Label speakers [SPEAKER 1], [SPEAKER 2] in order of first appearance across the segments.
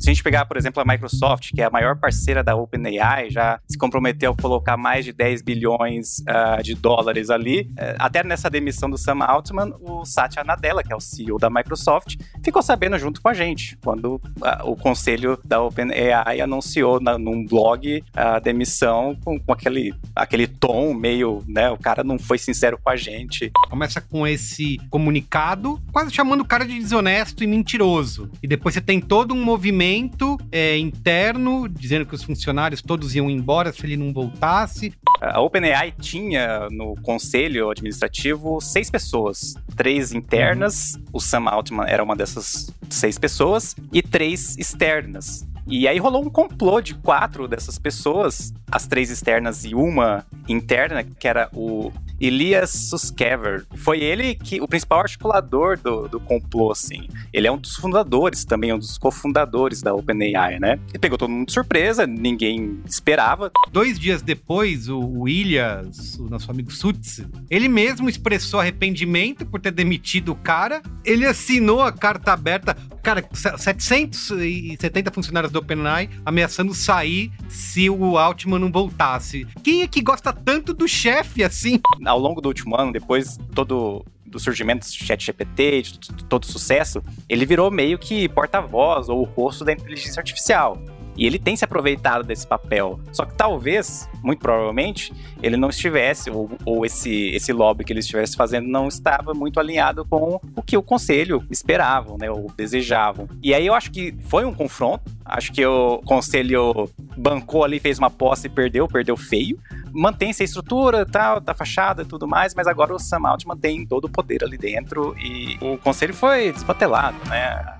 [SPEAKER 1] Se a gente pegar, por exemplo, a Microsoft, que é a maior parceira da OpenAI, já se comprometeu a colocar mais de 10 bilhões uh, de dólares ali. Uh, até nessa demissão do Sam Altman, o Satya Nadella, que é o CEO da Microsoft, ficou sabendo junto com a gente, quando uh, o conselho da OpenAI anunciou na, num blog a demissão com, com, aquele, aquele tom meio, né, o cara não foi sincero com a gente.
[SPEAKER 2] Começa com esse comunicado, quase chamando o cara de desonesto e mentiroso. E depois você tem todo um movimento é, interno, dizendo que os funcionários todos iam embora se ele não voltasse.
[SPEAKER 1] A OpenAI tinha no conselho administrativo seis pessoas, três internas, uhum. o Sam Altman era uma dessas seis pessoas, e três externas. E aí rolou um complô de quatro dessas pessoas, as três externas e uma interna, que era o Elias Suskever. Foi ele que o principal articulador do, do complô, assim. Ele é um dos fundadores, também um dos cofundadores da OpenAI, né? E pegou todo mundo de surpresa, ninguém esperava.
[SPEAKER 2] Dois dias depois, o Elias, o nosso amigo Sutz, ele mesmo expressou arrependimento por ter demitido o cara. Ele assinou a carta aberta. Cara, 770 funcionários da OpenAI ameaçando sair se o Altman não voltasse. Quem é que gosta tanto do chefe assim?
[SPEAKER 1] Ao longo do último ano, depois todo do surgimento do ChatGPT, de todo sucesso, ele virou meio que porta-voz ou o rosto da inteligência artificial. E ele tem se aproveitado desse papel. Só que talvez, muito provavelmente, ele não estivesse, ou, ou, esse, esse lobby que ele estivesse fazendo não estava muito alinhado com o que o conselho esperava, né, ou desejavam. E aí eu acho que foi um confronto. Acho que o conselho bancou ali, fez uma posse e perdeu, perdeu feio. Mantém-se a estrutura, tal, da fachada e tudo mais, mas agora o Sam Altman tem todo o poder ali dentro e o conselho foi desbatelado, né?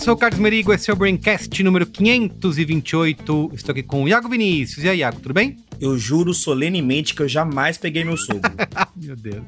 [SPEAKER 2] eu sou o Carlos Merigo, esse é o Braincast número 528. Estou aqui com o Iago Vinícius. E aí, Iago, tudo bem?
[SPEAKER 3] Eu juro solenemente que eu jamais peguei meu sogro.
[SPEAKER 2] meu Deus.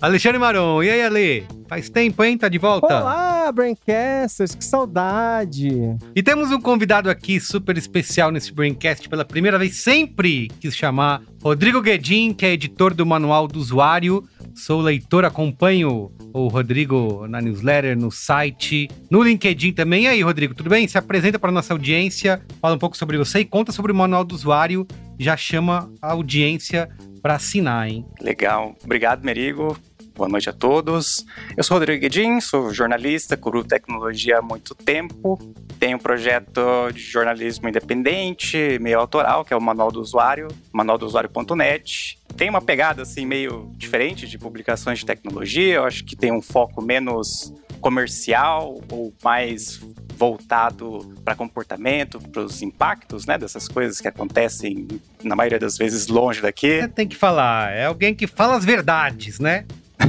[SPEAKER 2] Alexandre Maron, e aí, Ale? Faz tempo, hein? Tá de volta?
[SPEAKER 4] Olá, Braincasters, que saudade.
[SPEAKER 2] E temos um convidado aqui super especial nesse Braincast pela primeira vez. Sempre quis chamar Rodrigo Guedin, que é editor do Manual do Usuário Sou leitor, acompanho o Rodrigo na newsletter, no site, no LinkedIn também. E aí, Rodrigo, tudo bem? Se apresenta para nossa audiência, fala um pouco sobre você e conta sobre o manual do usuário. Já chama a audiência para assinar, hein?
[SPEAKER 1] Legal. Obrigado, Merigo. Boa noite a todos. Eu sou Rodrigo Guedin, sou jornalista, curo tecnologia há muito tempo. Tenho um projeto de jornalismo independente, meio autoral, que é o Manual do Usuário, manualdosuário.net. Tem uma pegada assim meio diferente de publicações de tecnologia, eu acho que tem um foco menos comercial ou mais voltado para comportamento, para os impactos, né, dessas coisas que acontecem na maioria das vezes longe daqui.
[SPEAKER 2] Tem que falar, é alguém que fala as verdades, né?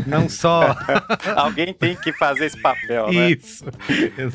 [SPEAKER 2] Não só.
[SPEAKER 1] Alguém tem que fazer esse papel, né?
[SPEAKER 2] Isso.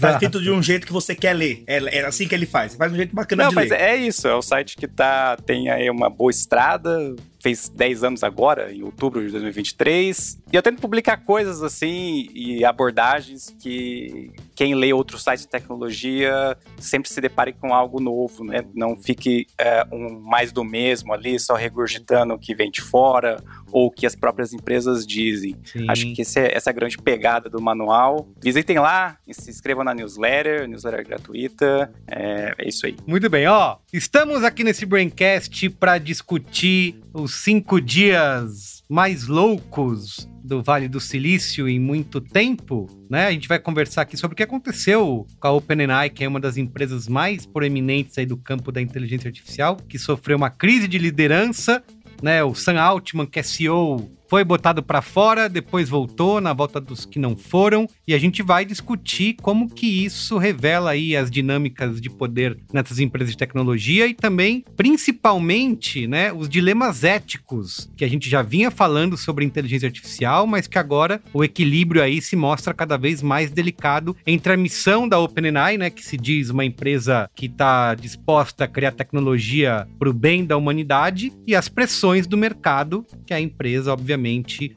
[SPEAKER 3] Tá escrito de um jeito que você quer ler. É, é assim que ele faz. Faz de um jeito bacana Não, de
[SPEAKER 1] mas
[SPEAKER 3] ler.
[SPEAKER 1] É isso. É o site que tá, tem aí uma boa estrada, fez 10 anos agora, em outubro de 2023. E eu tento publicar coisas assim e abordagens que quem lê outros sites de tecnologia sempre se depare com algo novo, né? Não fique é, um mais do mesmo ali, só regurgitando o que vem de fora ou o que as próprias empresas dizem. Sim. Acho que é, essa é a grande pegada do manual. Visitem lá, se inscrevam na newsletter, newsletter gratuita. É, é isso aí.
[SPEAKER 2] Muito bem, ó. Estamos aqui nesse Braincast para discutir os cinco dias mais loucos do Vale do Silício em muito tempo, né? A gente vai conversar aqui sobre o que aconteceu com a OpenAI, que é uma das empresas mais proeminentes aí do campo da inteligência artificial, que sofreu uma crise de liderança, né? O Sam Altman, que é CEO foi botado para fora, depois voltou na volta dos que não foram, e a gente vai discutir como que isso revela aí as dinâmicas de poder nessas empresas de tecnologia e também, principalmente, né, os dilemas éticos que a gente já vinha falando sobre inteligência artificial, mas que agora o equilíbrio aí se mostra cada vez mais delicado entre a missão da OpenAI, né, que se diz uma empresa que está disposta a criar tecnologia para o bem da humanidade, e as pressões do mercado que a empresa, obviamente,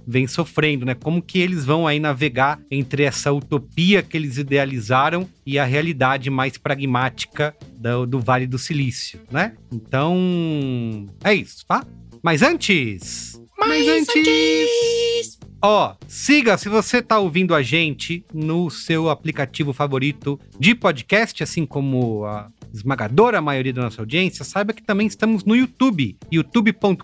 [SPEAKER 2] vem sofrendo, né? Como que eles vão aí navegar entre essa utopia que eles idealizaram e a realidade mais pragmática do, do Vale do Silício, né? Então, é isso, tá? Mas antes... Mas, antes... Ó, siga se você tá ouvindo a gente no seu aplicativo favorito de podcast, assim como a esmagadora maioria da nossa audiência, saiba que também estamos no YouTube, youtube.com.br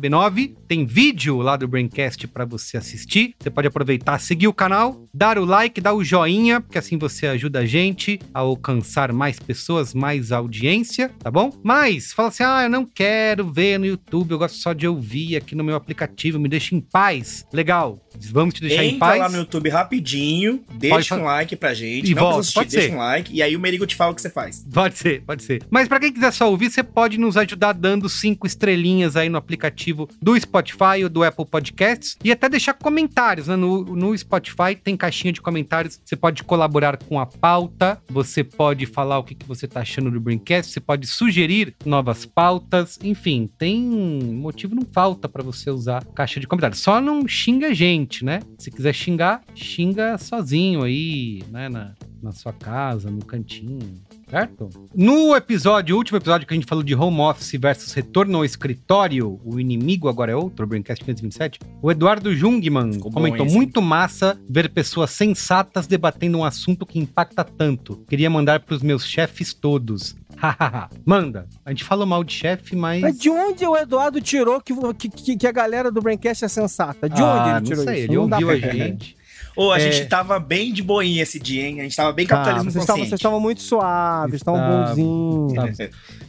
[SPEAKER 2] B9. Tem vídeo lá do Braincast para você assistir. Você pode aproveitar, seguir o canal, dar o like, dar o joinha, porque assim você ajuda a gente a alcançar mais pessoas, mais audiência, tá bom? Mas, fala assim, ah, eu não quero ver no YouTube, eu gosto só de ouvir aqui no meu aplicativo, me deixa em paz. Legal, vamos te deixar
[SPEAKER 3] Entra
[SPEAKER 2] em paz.
[SPEAKER 3] lá no YouTube rapidinho,
[SPEAKER 2] Pode
[SPEAKER 3] deixa
[SPEAKER 2] fa-
[SPEAKER 3] um like pra gente.
[SPEAKER 2] E
[SPEAKER 3] não
[SPEAKER 2] volta,
[SPEAKER 3] precisa assistir,
[SPEAKER 2] pode
[SPEAKER 3] deixa
[SPEAKER 2] ser.
[SPEAKER 3] um like. E aí o Merigo te fala o que você faz.
[SPEAKER 2] Pode ser, pode ser. Mas pra quem quiser só ouvir, você pode nos ajudar dando cinco estrelinhas aí no aplicativo do Spotify ou do Apple Podcasts e até deixar comentários, né? No, no Spotify tem caixinha de comentários, você pode colaborar com a pauta, você pode falar o que, que você tá achando do Braincast, você pode sugerir novas pautas, enfim, tem motivo não falta pra você usar caixa de comentários. Só não xinga a gente, né? Se quiser xingar, xinga sozinho aí, né? Na, na sua casa, no cantinho, certo? No episódio, o último episódio que a gente falou de home office versus retorno ao escritório, o inimigo agora é outro, o Braincast 527, o Eduardo Jungmann
[SPEAKER 3] Ficou
[SPEAKER 2] comentou muito massa ver pessoas sensatas debatendo um assunto que impacta tanto. Queria mandar pros meus chefes todos. Hahaha. Manda. A gente falou mal de chefe, mas...
[SPEAKER 4] Mas de onde o Eduardo tirou que, que, que- que a galera do Braincast é sensata? De onde
[SPEAKER 2] ah,
[SPEAKER 4] ele tirou
[SPEAKER 2] não sei,
[SPEAKER 4] isso?
[SPEAKER 2] ele
[SPEAKER 4] Não
[SPEAKER 2] ouviu a gente.
[SPEAKER 3] Ô, a
[SPEAKER 2] É.
[SPEAKER 3] gente tava bem de boinha esse dia, hein? A gente tava bem capitalismo
[SPEAKER 4] vocês estavam-
[SPEAKER 3] consciente.
[SPEAKER 4] vocês estavam muito suaves, estavam bonzinhos.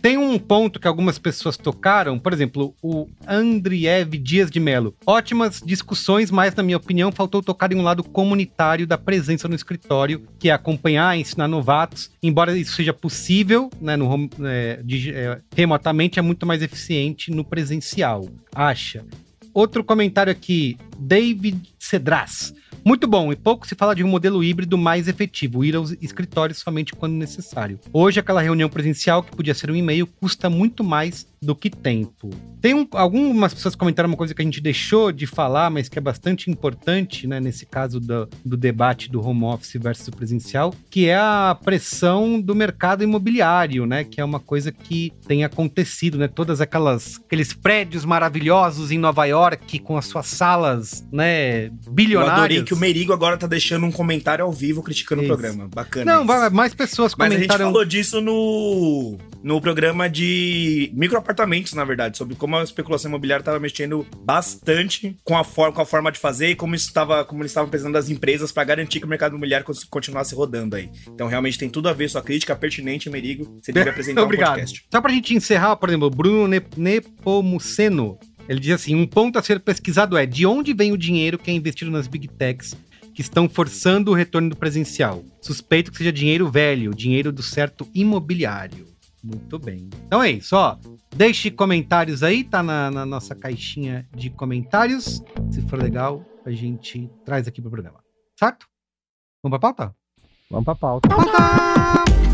[SPEAKER 2] Tem um ponto que algumas pessoas tocaram, por exemplo, o Andriev Dias de Melo. Ótimas discussões, mas, na minha opinião, faltou tocar em um lado comunitário da presença no escritório, que é acompanhar, ensinar novatos. Embora isso seja possível, né, no é, de- é, remotamente, é muito mais eficiente no presencial. Acha? Outro comentário aqui, David Cedras. Muito bom, e pouco se fala de um modelo híbrido mais efetivo, ir aos escritórios somente quando necessário. Hoje, aquela reunião presencial, que podia ser um e-mail, custa muito mais do que tempo. Tem um- algumas pessoas comentaram uma coisa que a gente deixou de falar, mas que é bastante importante, né, nesse caso do, do debate do home office versus presencial, que é a pressão do mercado imobiliário, né, que é uma coisa que tem acontecido, né, todas aquelas aqueles prédios maravilhosos em Nova York com as suas salas, né,
[SPEAKER 3] Eu
[SPEAKER 2] bilionárias.
[SPEAKER 3] adorei que o Merigo agora tá deixando um comentário ao vivo criticando
[SPEAKER 2] Isso.
[SPEAKER 3] o programa. Bacana.
[SPEAKER 2] Não,
[SPEAKER 3] isso.
[SPEAKER 2] mais pessoas
[SPEAKER 3] Mas a gente
[SPEAKER 2] comentaram.
[SPEAKER 3] falou disso no, no programa de microapartamentos, na verdade, sobre como a especulação imobiliária estava mexendo bastante com a, forma, com a forma de fazer e como isso tava, como eles estavam precisando das empresas para garantir que o mercado imobiliário continuasse rodando aí. Então, realmente tem tudo a ver, sua crítica pertinente, Merigo. Você deve apresentar um
[SPEAKER 2] Obrigado.
[SPEAKER 3] podcast.
[SPEAKER 2] Só pra gente encerrar, por exemplo, o Bruno Ne- Nepomuceno, ele diz assim: um ponto a ser pesquisado é de onde vem o dinheiro que é investido nas big techs que estão forçando o retorno do presencial. Suspeito que seja dinheiro velho, dinheiro do certo imobiliário. Muito bem. Então é isso, ó. Deixe comentários aí, tá na, na nossa caixinha de comentários. Se for legal, a gente traz aqui pro programa. Certo? Vamos pra pauta?
[SPEAKER 4] Vamos pra pauta.
[SPEAKER 2] Muito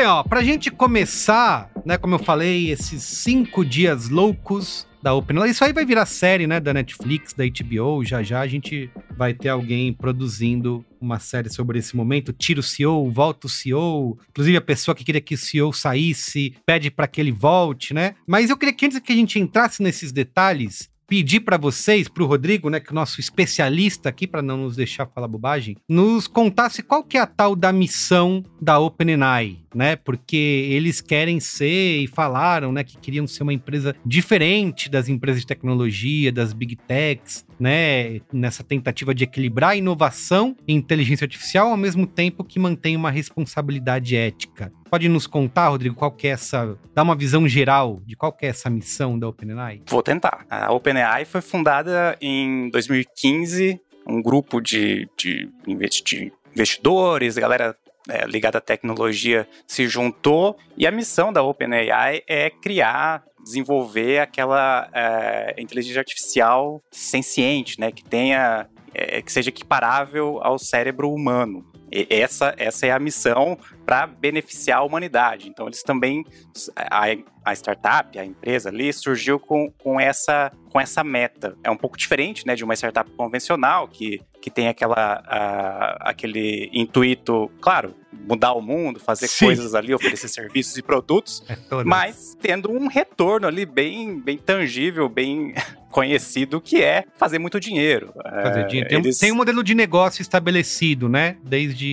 [SPEAKER 2] bem, ó, pra gente começar, né, como eu falei, esses cinco dias loucos da OpenAI, isso aí vai virar série, né, da Netflix, da HBO, já já a gente vai ter alguém produzindo uma série sobre esse momento, tira o CEO, volta o CEO, inclusive a pessoa que queria que o CEO saísse, pede pra que ele volte, né, mas eu queria que antes que a gente entrasse nesses detalhes, pedir para vocês, para o Rodrigo, né, que é o nosso especialista aqui, para não nos deixar falar bobagem, nos contasse qual que é a tal da missão da OpenAI, né? Porque eles querem ser e falaram, né, que queriam ser uma empresa diferente das empresas de tecnologia, das big techs, né, nessa tentativa de equilibrar a inovação e inteligência artificial ao mesmo tempo que mantém uma responsabilidade ética. Pode nos contar, Rodrigo, qual que é essa, dar uma visão geral de qual que é essa missão da OpenAI?
[SPEAKER 1] Vou tentar. A OpenAI foi fundada em 2015, um grupo de, de, investidores, galera é, ligada à tecnologia se juntou e a missão da OpenAI é criar desenvolver aquela é, inteligência artificial senciente, né, que tenha é, que seja equiparável ao cérebro humano. E essa, essa é a missão para beneficiar a humanidade. Então, eles também. A, a, startup, a empresa ali, surgiu com, com, essa, com essa meta. É um pouco diferente né, de uma startup convencional, que, que tem aquela, a, aquele intuito, claro, mudar o mundo, fazer Sim. coisas ali, oferecer serviços e produtos, é mas tendo um retorno ali bem, bem tangível, bem conhecido, que é fazer muito dinheiro.
[SPEAKER 2] Fazer dinheiro. Tem, eles... tem, um modelo de negócio estabelecido, né? Desde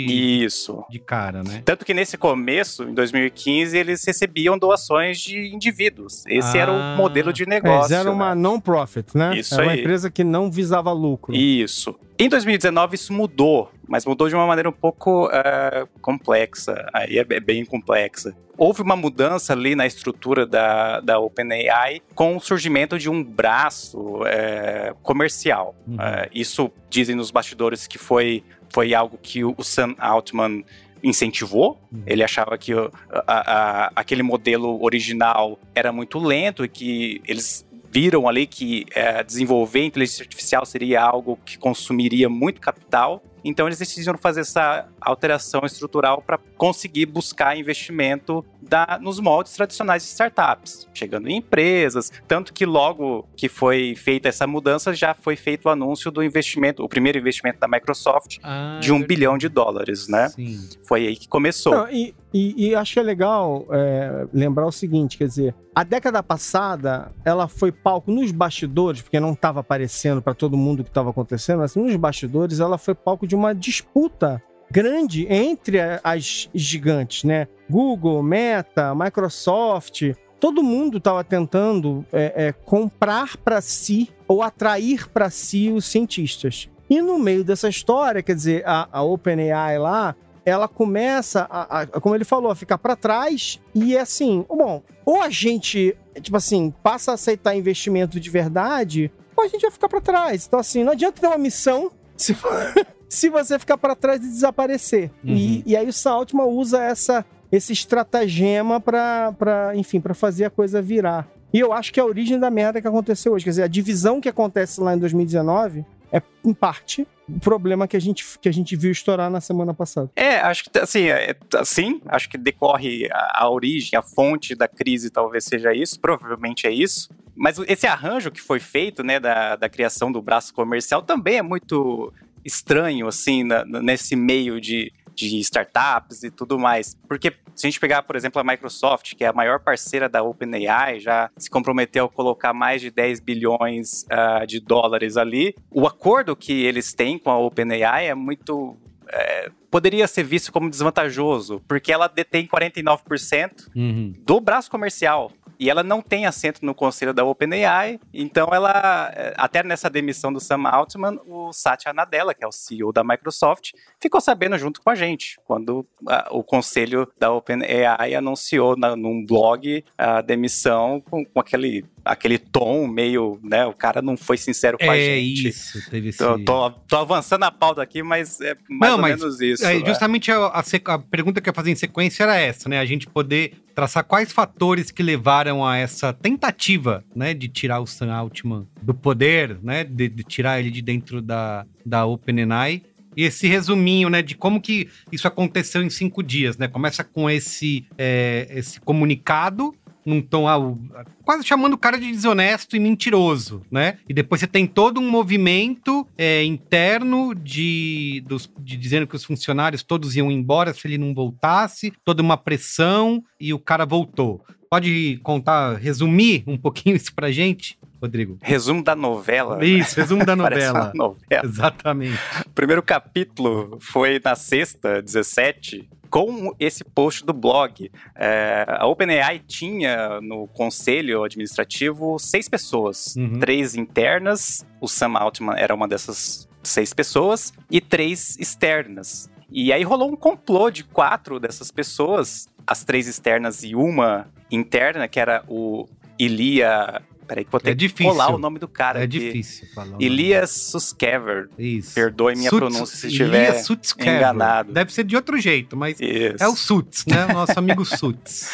[SPEAKER 1] Isso.
[SPEAKER 2] de cara, né?
[SPEAKER 1] Tanto que nesse começo, em 2015, eles recebiam doações de indivíduos. Esse ah. era o ah. modelo de negócio.
[SPEAKER 4] Eles eram né? uma non-profit, né?
[SPEAKER 1] Isso
[SPEAKER 4] era
[SPEAKER 1] aí.
[SPEAKER 4] uma empresa que não visava lucro.
[SPEAKER 1] Isso. Em 2019 isso mudou, mas mudou de uma maneira um pouco uh, complexa, aí é bem complexa. Houve uma mudança ali na estrutura da, da OpenAI com o surgimento de um braço uh, comercial. Uhum. Uh, isso dizem nos bastidores que foi, foi algo que o Sam Altman incentivou. Uhum. Ele achava que a, a, aquele modelo original era muito lento e que eles viram ali que é, desenvolver inteligência artificial seria algo que consumiria muito capital. Então eles decidiram fazer essa alteração estrutural para conseguir buscar investimento da, nos moldes tradicionais de startups, chegando em empresas, tanto que logo que foi feita essa mudança já foi feito o anúncio do investimento, o primeiro investimento da Microsoft ah, de um é bilhão de dólares, né? Sim. Foi aí que começou. Não,
[SPEAKER 4] e, e, e, acho que é legal é, lembrar o seguinte, quer dizer, a década passada ela foi palco nos bastidores, porque não estava aparecendo para todo mundo o que estava acontecendo, mas nos bastidores ela foi palco de uma disputa grande entre as gigantes, né? Google, Meta, Microsoft, todo mundo estava tentando é, é, comprar para si ou atrair para si os cientistas. E no meio dessa história, quer dizer, a, a OpenAI lá, ela começa, a, a, como ele falou, a ficar para trás e é assim, bom, ou a gente, tipo assim, passa a aceitar investimento de verdade, ou a gente vai ficar para trás. Então assim, não adianta ter uma missão se for se você ficar para trás e desaparecer. Uhum. E, e, aí o Saltman usa essa, esse estratagema para, enfim, para fazer a coisa virar. E eu acho que é a origem da merda que aconteceu hoje. Quer dizer, a divisão que acontece lá em 2019 é, em parte, o problema que a gente, que a gente viu estourar na semana passada.
[SPEAKER 1] É, acho que, assim, é, assim, acho que decorre a, a origem, a fonte da crise talvez seja isso, provavelmente é isso. Mas esse arranjo que foi feito, né, da, da criação do braço comercial também é muito estranho, assim, na, nesse meio de, de startups e tudo mais. Porque se a gente pegar, por exemplo, a Microsoft, que é a maior parceira da OpenAI, já se comprometeu a colocar mais de 10 bilhões uh, de dólares ali, o acordo que eles têm com a OpenAI é muito. É, poderia ser visto como desvantajoso, porque ela detém 49% uhum. do braço comercial. E ela não tem assento no conselho da OpenAI, então ela, eh, até nessa demissão do Sam Altman, o Satya Nadella, que é o CEO da Microsoft, ficou sabendo junto com a gente, quando a, o conselho da OpenAI anunciou na, num blog a demissão com, com aquele aquele tom meio, né? O cara não foi sincero com é a gente.
[SPEAKER 2] É isso, teve esse...
[SPEAKER 1] Tô, tô, tô, avançando a pauta aqui, mas é mais não, ou mas menos isso.
[SPEAKER 2] É, justamente a, a, a, pergunta que eu ia fazer em sequência era essa, né? A gente poder traçar quais fatores que levaram a essa tentativa, né? De tirar o Sam Altman do poder, né? De, de tirar ele de dentro da, da OpenAI. E esse resuminho, né, de como que isso aconteceu em cinco dias, né? Começa com esse, é, esse comunicado num tom ah, quase chamando o cara de desonesto e mentiroso, né? E depois você tem todo um movimento é, interno de, dos, de dizendo que os funcionários todos iam embora se ele não voltasse, toda uma pressão e o cara voltou. Pode contar, resumir um pouquinho isso pra gente? Rodrigo?
[SPEAKER 1] Resumo da novela. né?
[SPEAKER 2] Isso, resumo da novela.
[SPEAKER 1] novela.
[SPEAKER 2] Exatamente.
[SPEAKER 1] O primeiro capítulo foi na sexta, 17, com esse post do blog. É, a OpenAI tinha no conselho administrativo seis pessoas.
[SPEAKER 2] Uhum.
[SPEAKER 1] Três internas, o Sam Altman era uma dessas seis pessoas, e três externas. E aí rolou um complô de quatro dessas pessoas, as três externas e uma interna, que era o Ilia... Peraí que vou ter
[SPEAKER 2] É
[SPEAKER 1] que colar o nome do cara
[SPEAKER 2] é
[SPEAKER 1] aqui.
[SPEAKER 2] difícil falar.
[SPEAKER 1] Elias Suskever.
[SPEAKER 2] Isso.
[SPEAKER 1] Perdoe minha
[SPEAKER 2] Suts-
[SPEAKER 1] pronúncia se
[SPEAKER 2] Elias
[SPEAKER 1] estiver enganado.
[SPEAKER 2] Deve ser de outro jeito, mas
[SPEAKER 1] Isso.
[SPEAKER 2] é o Suts, né? Nosso amigo Suts.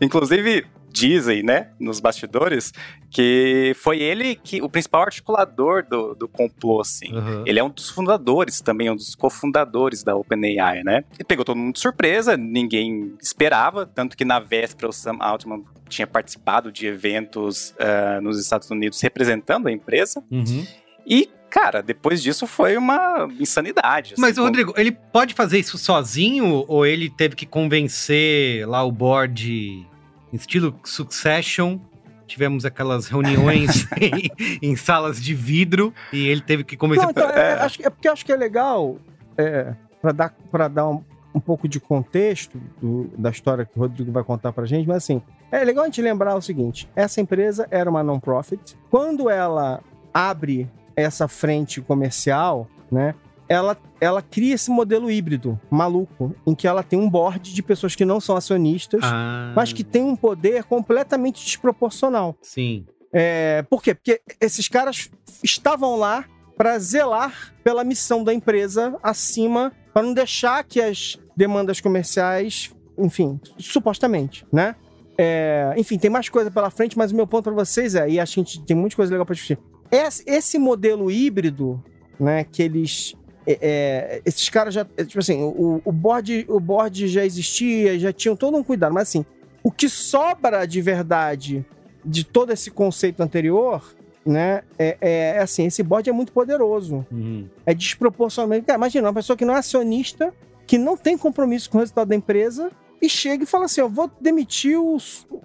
[SPEAKER 1] Inclusive, dizem, né, nos bastidores, que foi ele que o principal articulador do, do complô, assim.
[SPEAKER 2] Uhum.
[SPEAKER 1] Ele é um dos fundadores também, um dos cofundadores da OpenAI, né? E pegou todo mundo de surpresa, ninguém esperava, tanto que na véspera o Sam Altman tinha participado de eventos ah, nos Estados Unidos representando a empresa.
[SPEAKER 2] Uhum.
[SPEAKER 1] E, cara, depois disso foi uma insanidade. assim,
[SPEAKER 2] Mas,
[SPEAKER 1] com-
[SPEAKER 2] Rodrigo, ele pode fazer isso sozinho ou ele teve que convencer lá o board estilo Succession? Tivemos aquelas reuniões em, em salas de vidro e ele teve que.
[SPEAKER 4] Não, então, é, acho que- é porque acho que é legal, é, para dar, pra dar um, um pouco de contexto do- da história que o Rodrigo vai contar pra gente, mas assim, é legal a gente lembrar o seguinte: essa empresa era uma non-profit. Quando ela abre essa frente comercial, né? Ela, ela cria esse modelo híbrido maluco, em que ela tem um board de pessoas que não são acionistas,
[SPEAKER 2] Ah,
[SPEAKER 4] mas que tem um poder completamente desproporcional.
[SPEAKER 2] Sim.
[SPEAKER 4] É, por quê? Porque esses caras estavam lá para zelar pela missão da empresa acima, para não deixar que as demandas comerciais, enfim, supostamente, né? É, enfim, tem mais coisa pela frente, mas o meu ponto para vocês é, e acho que a gente tem muita coisa legal para discutir. Esse, esse modelo híbrido, né, que eles é, é, esses caras já, é, tipo assim, o, o board, o board já existia, já tinham todo um cuidado, mas assim, o que sobra de verdade de todo esse conceito anterior, né, é, é- é assim, esse board é muito poderoso,
[SPEAKER 2] Uhum.
[SPEAKER 4] é desproporcionalmente. Cara, imagina, uma pessoa que não é acionista, que não tem compromisso com o resultado da empresa, e chega e fala assim: eu vou demitir o,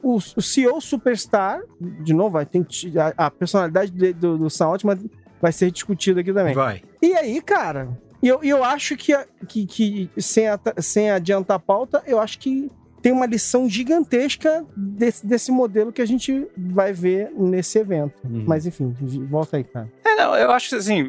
[SPEAKER 4] o, o CEO Superstar. De novo, tem, a, a personalidade de- do, do Sam Altman vai ser discutida aqui também.
[SPEAKER 2] Vai.
[SPEAKER 4] E aí, cara, e eu, e eu acho que, a- que, que sem, ata- sem adiantar a pauta, eu acho que tem uma lição gigantesca desse, desse modelo que a gente vai ver nesse evento.
[SPEAKER 2] Uhum.
[SPEAKER 4] Mas enfim, volta aí, cara.
[SPEAKER 1] É, não, eu acho que assim,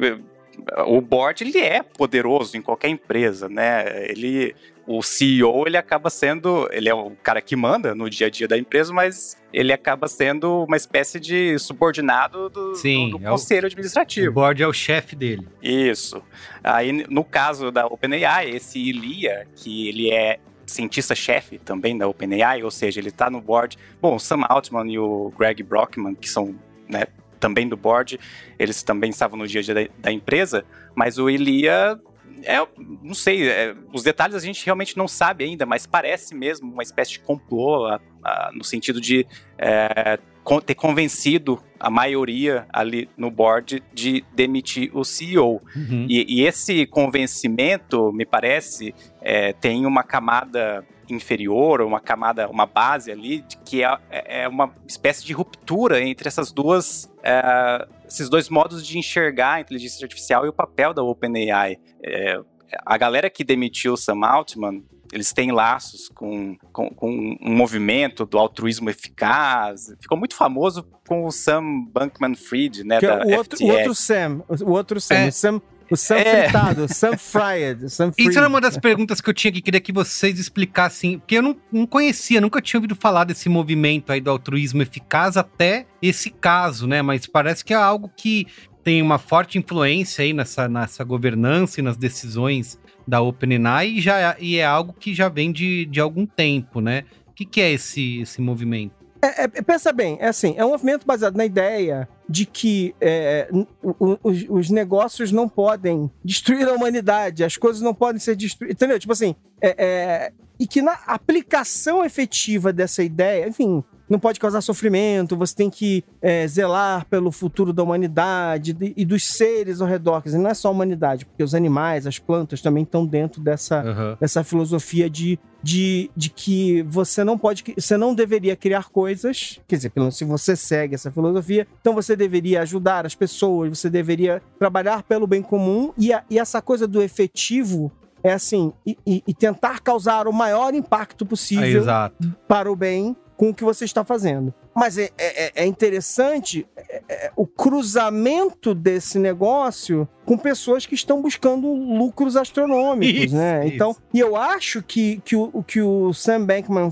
[SPEAKER 1] o board ele é poderoso em qualquer empresa, né? Ele, o CEO ele acaba sendo, ele é o cara que manda no dia a dia da empresa, mas ele acaba sendo uma espécie de subordinado do,
[SPEAKER 2] Sim,
[SPEAKER 1] do- do
[SPEAKER 2] é o-
[SPEAKER 1] conselho
[SPEAKER 2] O
[SPEAKER 1] administrativo.
[SPEAKER 2] board é o chefe dele.
[SPEAKER 1] Isso. Aí no caso da OpenAI, esse Ilia, que ele é cientista-chefe também da OpenAI, ou seja, ele tá no board. Bom, o Sam Altman e o Greg Brockman, que são né, também do board, eles também estavam no dia a dia da, da empresa, mas o Ilia. É, não sei, é, os detalhes a gente realmente não sabe ainda, mas parece mesmo uma espécie de complô, a- a- no sentido de é, con- ter convencido a maioria ali no board de demitir o CEO.
[SPEAKER 2] Uhum.
[SPEAKER 1] E, e esse convencimento, me parece, é, tem uma camada inferior, uma camada, uma base ali, que é, é uma espécie de ruptura entre essas duas, é, esses dois modos de enxergar a inteligência artificial e o papel da OpenAI. É, a galera que demitiu o Sam Altman, eles têm laços com, com, com um movimento do altruísmo eficaz. Ficou muito famoso com o Sam Bankman-Fried, né,
[SPEAKER 4] Que é
[SPEAKER 1] da
[SPEAKER 4] o, outro, o outro Sam, o outro Sam,
[SPEAKER 2] É.
[SPEAKER 4] o Sam, o Sam
[SPEAKER 1] É.
[SPEAKER 4] fritado, Sam fried, Sam
[SPEAKER 2] Isso
[SPEAKER 4] fried.
[SPEAKER 2] era uma das perguntas que eu tinha que queria que vocês explicassem, porque eu não, não conhecia, nunca tinha ouvido falar desse movimento aí do altruísmo eficaz até esse caso, né? Mas parece que é algo que tem uma forte influência aí nessa, nessa governança e nas decisões da OpenAI e, já, e é algo que já vem de, de algum tempo, né? O que, que é esse, esse movimento?
[SPEAKER 4] É, é, pensa bem, é assim, é um movimento baseado na ideia de que é, os, os negócios não podem destruir a humanidade, as coisas não podem ser destruídas, entendeu? Tipo assim, é, é, e que na aplicação efetiva dessa ideia, enfim, não pode causar sofrimento, você tem que é, zelar pelo futuro da humanidade de, e dos seres ao redor. Quer dizer, não é só a humanidade, porque os animais, as plantas também estão dentro dessa,
[SPEAKER 2] Aham.
[SPEAKER 4] dessa filosofia de, de, de que você não pode, você não deveria criar coisas, quer dizer, pelo menos se você segue essa filosofia, então você deveria ajudar as pessoas, você deveria trabalhar pelo bem comum e, a- e essa coisa do efetivo é assim, e, e- e tentar causar o maior impacto
[SPEAKER 2] É,
[SPEAKER 4] possível
[SPEAKER 2] exato.
[SPEAKER 4] para o bem com o que você está fazendo. Mas é, é- é interessante é- é o cruzamento desse negócio com pessoas que estão buscando lucros astronômicos,
[SPEAKER 2] Isso,
[SPEAKER 4] né?
[SPEAKER 2] isso.
[SPEAKER 4] Então, e eu acho que, que, o, que o Sam Bankman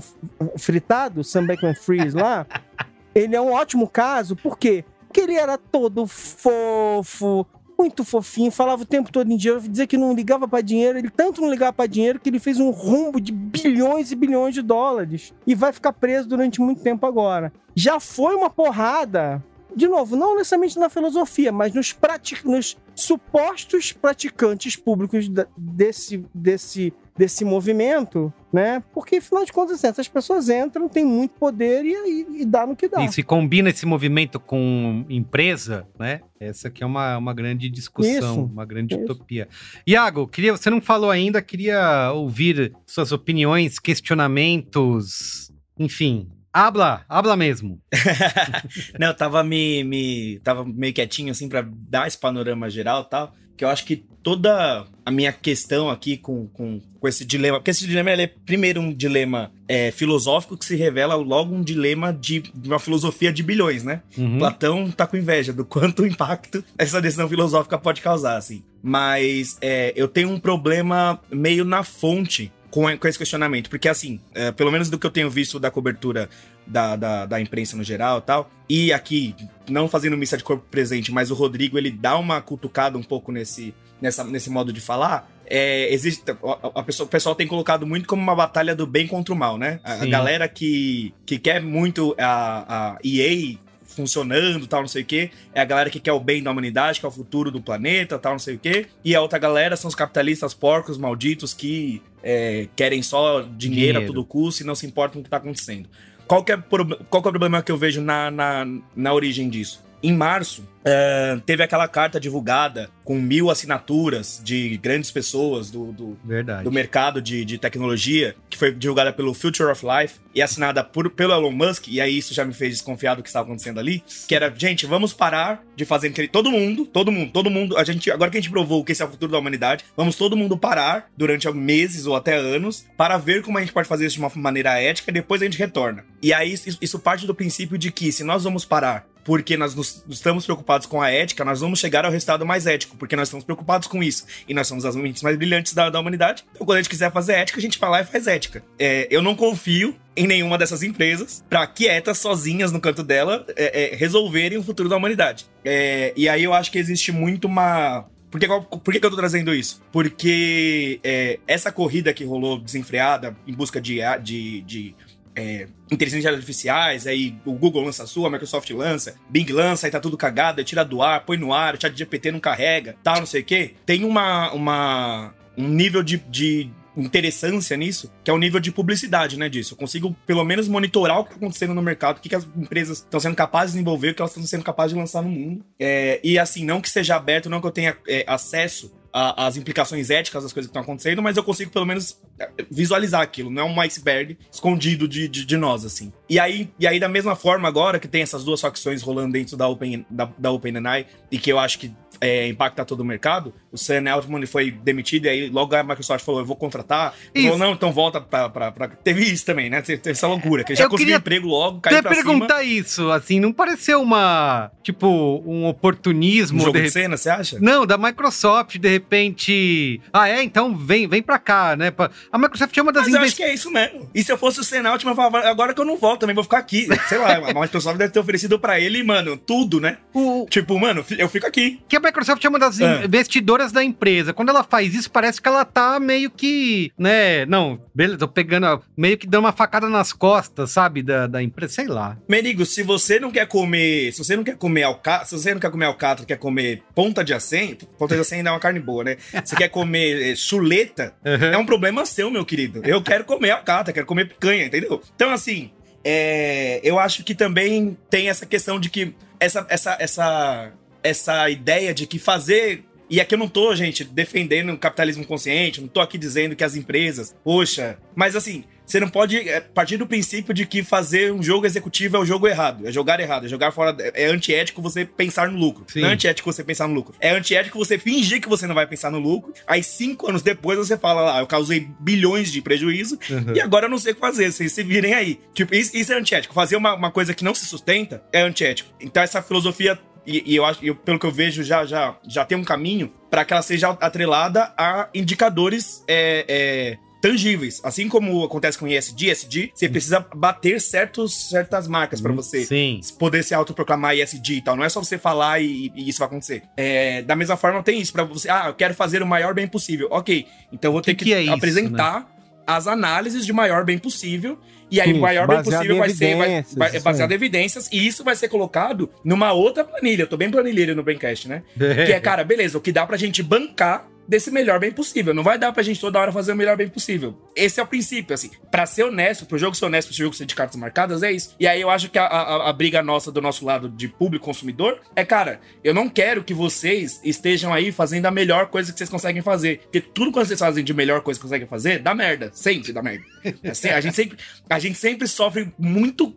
[SPEAKER 4] fritado, Sam Bankman Freeze lá, ele é um ótimo caso, por quê? Porque ele era todo fofo, muito fofinho, falava o tempo todo em dinheiro, dizer que não ligava pra dinheiro, ele tanto não ligava pra dinheiro que ele fez um rombo de bilhões e bilhões de dólares e vai ficar preso durante muito tempo agora. Já foi uma porrada, de novo, não necessariamente na filosofia, mas nos, nos supostos praticantes públicos da- desse, desse, desse movimento, né? Porque, afinal de contas, assim, essas pessoas entram, têm muito poder e, e, e dá no que dá.
[SPEAKER 2] E combina esse movimento com empresa, né? Essa aqui é uma, uma grande discussão,
[SPEAKER 4] Isso,
[SPEAKER 2] uma grande
[SPEAKER 4] isso.
[SPEAKER 2] utopia. Iago, queria, você não falou ainda, queria ouvir suas opiniões, questionamentos, enfim. Habla, habla mesmo.
[SPEAKER 3] Não, eu tava me, me. Tava meio quietinho, assim, pra dar esse panorama geral e tal. Que eu acho que toda a minha questão aqui com, com, com esse dilema. Porque esse dilema é, primeiro, um dilema é, filosófico que se revela logo um dilema de, de uma filosofia de bilhões, né?
[SPEAKER 2] Uhum.
[SPEAKER 3] Platão tá com inveja do quanto impacto essa decisão filosófica pode causar, assim. Mas é, eu tenho um problema meio na fonte com, com esse questionamento. Porque, assim, é, pelo menos do que eu tenho visto da cobertura da, da, da imprensa no geral e tal, e aqui, não fazendo missa de corpo presente, mas o Rodrigo, ele dá uma cutucada um pouco nesse, nessa, nesse modo de falar. É, existe, a, a pessoa, o pessoal tem colocado muito como uma batalha do bem contra o mal, né? A, a galera que, que quer muito a, a EA funcionando, tal, não sei o quê. É a galera que quer o bem da humanidade, que é o futuro do planeta, tal, não sei o quê. E a outra galera são os capitalistas porcos, malditos, que é, querem só dinheiro, a
[SPEAKER 2] Dinheiro.
[SPEAKER 3] todo custo e não se importam com o que tá acontecendo. Qual que é, qual é o problema que eu vejo na, na, na origem disso? Em março, é, teve aquela carta divulgada com mil assinaturas de grandes pessoas do, do, do mercado de, de tecnologia, que foi divulgada pelo Future of Life e assinada por, pelo Elon Musk, e aí isso já me fez desconfiar do que estava acontecendo ali, que era, gente, vamos parar de fazer todo mundo, todo mundo, todo mundo, a gente, agora que a gente provou que esse é o futuro da humanidade, vamos todo mundo parar durante meses ou até anos para ver como a gente pode fazer isso de uma maneira ética e depois a gente retorna. E aí isso, isso parte do princípio de que se nós vamos parar porque nós nos- estamos preocupados com a ética, nós vamos chegar ao resultado mais ético, porque nós estamos preocupados com isso. E nós somos as mentes mais brilhantes da, da humanidade. Então, quando a gente quiser fazer ética, a gente vai lá e faz ética. É, eu não confio em nenhuma dessas empresas pra quietas, sozinhas no canto dela, é, é, resolverem o futuro da humanidade. É, e aí eu acho que existe muito uma. Por que, por que eu tô trazendo isso? Porque é, essa corrida que rolou desenfreada em busca de, de, de é, inteligências artificiais, aí o Google lança a sua, a Microsoft lança, Bing lança, aí tá tudo cagado, aí tira do ar, põe no ar, o chat GPT não carrega, tal, não sei o quê. Tem uma, uma, um nível de, de interessância nisso, que é o nível de publicidade, né, disso. Eu consigo, pelo menos, monitorar o que tá acontecendo no mercado, o que, que as empresas estão sendo capazes de desenvolver, o que elas estão sendo capazes de lançar no mundo. É, e assim, não que seja aberto, não que eu tenha é, acesso a- as implicações éticas das coisas que estão acontecendo, mas eu consigo pelo menos é, visualizar aquilo, não é um iceberg escondido de, de, de nós, assim. E aí, e aí, da mesma forma, agora que tem essas duas facções rolando dentro da Open, da, da OpenAI, e que eu acho que é, impacta todo o mercado, o Sam Altman foi demitido, e aí logo a Microsoft falou, eu vou contratar. Ele. Falou, não, então volta pra, pra, pra... Teve isso também, né? Teve essa loucura, que ele já
[SPEAKER 2] Eu
[SPEAKER 3] conseguiu emprego logo, caiu pra cima.
[SPEAKER 2] perguntar isso, assim, não pareceu uma, tipo, um oportunismo
[SPEAKER 3] Um jogo
[SPEAKER 2] de
[SPEAKER 3] de cena, você acha?
[SPEAKER 2] Não, da Microsoft, de repente. Ah, é? Então vem, vem pra cá, né? A Microsoft é uma das
[SPEAKER 3] Mas eu acho que é isso mesmo. E se eu fosse o Sam Altman, eu falava, agora que eu não volto, também vou ficar aqui. Sei lá, a Microsoft deve ter oferecido pra ele, mano, tudo, né?
[SPEAKER 2] o
[SPEAKER 3] Tipo, mano, eu fico aqui.
[SPEAKER 2] que a Microsoft é uma das
[SPEAKER 3] É.
[SPEAKER 2] investidoras da empresa. Quando ela faz isso, parece que ela tá meio que, né? Não, beleza, tô pegando, meio que dando uma facada nas costas, sabe? Da, da empresa, sei lá.
[SPEAKER 3] Merigo, se você não quer comer. Se você não quer comer alcatra, se você não quer comer alcatra, quer comer ponta de acém, ponta de acém ainda é uma carne boa, né? Você quer comer eh, chuleta,
[SPEAKER 2] Uhum.
[SPEAKER 3] é um problema seu, meu querido. Eu quero comer alcatra, quero comer picanha, entendeu? Então, assim, é, eu acho que também tem essa questão de que essa, essa, essa, essa ideia de que fazer e aqui eu não tô, gente, defendendo o capitalismo consciente, não tô aqui dizendo que as empresas, poxa, mas assim, você não pode é, partir do princípio de que fazer um jogo executivo é o jogo errado, é jogar errado, é jogar fora. É antiético você pensar no lucro. Sim. Não é antiético você pensar no lucro. É antiético você fingir que você não vai pensar no lucro. Aí, cinco anos depois, você fala lá, eu causei bilhões de prejuízo uhum. e agora eu não sei o que fazer. Vocês se virem aí. Tipo, isso, isso é antiético. Fazer uma, uma coisa que não se sustenta é antiético. Então, essa filosofia e, e, eu acho, eu, pelo que eu vejo, já, já, já tem um caminho para que ela seja atrelada a indicadores é, é, tangíveis. Assim como acontece com ISD, SD, você precisa bater certos, certas marcas para você
[SPEAKER 2] Sim.
[SPEAKER 3] poder se autoproclamar ISD e tal. Não é só você falar e, e isso vai acontecer. É, da mesma forma, tem isso para você. Ah, eu quero fazer o maior bem possível. Ok, então eu vou ter que, que, que é apresentar. Isso, né? As análises de maior bem possível. E aí, o maior bem possível vai ser vai, vai, baseado em evidências. E isso vai ser colocado numa outra planilha. Eu tô bem planilheiro no Braincast, né? que é, cara, beleza, o que dá pra gente bancar desse melhor bem possível. Não vai dar pra gente toda hora fazer o melhor bem possível. Esse é o princípio, assim. Pra ser honesto, pro jogo ser honesto, pro jogo ser de cartas marcadas, é isso. E aí eu acho que a, a, a, briga nossa do nosso lado de público consumidor é, cara, eu não quero que vocês estejam aí fazendo a melhor coisa que vocês conseguem fazer. Porque tudo que vocês fazem de melhor coisa que conseguem fazer, dá merda. Sempre dá merda. Assim, a, gente sempre, a gente sempre sofre muito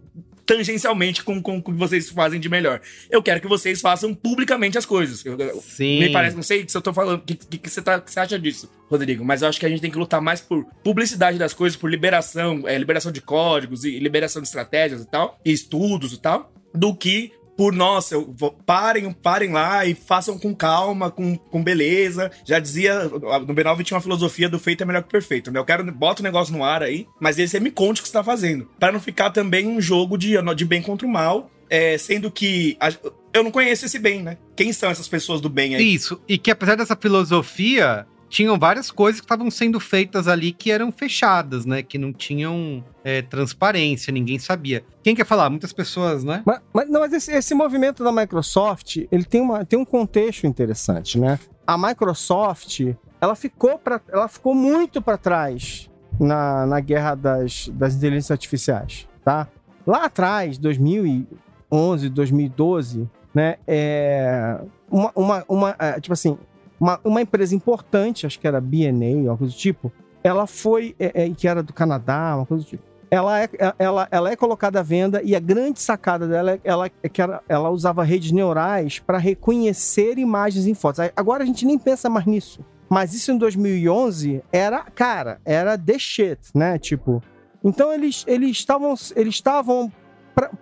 [SPEAKER 3] tangencialmente com, com, com o que vocês fazem de melhor. Eu quero que vocês façam publicamente as coisas.
[SPEAKER 2] Sim.
[SPEAKER 3] Me parece, não sei se eu tô falando, o que, que, que, você tá, que você acha disso, Rodrigo? Mas eu acho que a gente tem que lutar mais por publicidade das coisas, por liberação, é, liberação de códigos e liberação de estratégias e tal, e estudos e tal, do que por nossa, vou, parem, parem lá e façam com calma, com, com beleza. Já dizia, no B9 tinha uma filosofia do feito é melhor que perfeito, né? Eu quero, bota o negócio no ar aí, mas aí você me conte o que você tá fazendo. para não ficar também um jogo de, de bem contra o mal, é, sendo que a, eu não conheço esse bem, né? Quem são essas pessoas do bem aí?
[SPEAKER 2] Isso, e que apesar dessa filosofia, tinham várias coisas que estavam sendo feitas ali que eram fechadas, né? Que não tinham é, transparência, ninguém sabia. Quem quer falar? Muitas pessoas, né?
[SPEAKER 4] Mas, mas não, mas esse, esse, movimento da Microsoft, ele tem, uma, tem um contexto interessante, né? A Microsoft, ela ficou, pra, ela ficou muito para trás na, na guerra das, das inteligências artificiais, tá? Lá atrás, 2011, 2012, né? É, uma, uma, uma, é, tipo assim, uma, uma empresa importante, acho que era BNA, coisa do tipo, ela foi, é, é, que era do Canadá, uma coisa do tipo, ela é, é, ela, ela é colocada à venda e a grande sacada dela é, ela, é que ela, usava redes neurais para reconhecer imagens em fotos. Agora a gente nem pensa mais nisso. Mas isso em 2011 era, cara, era the shit, né? Tipo, então eles eles estavam eles estavam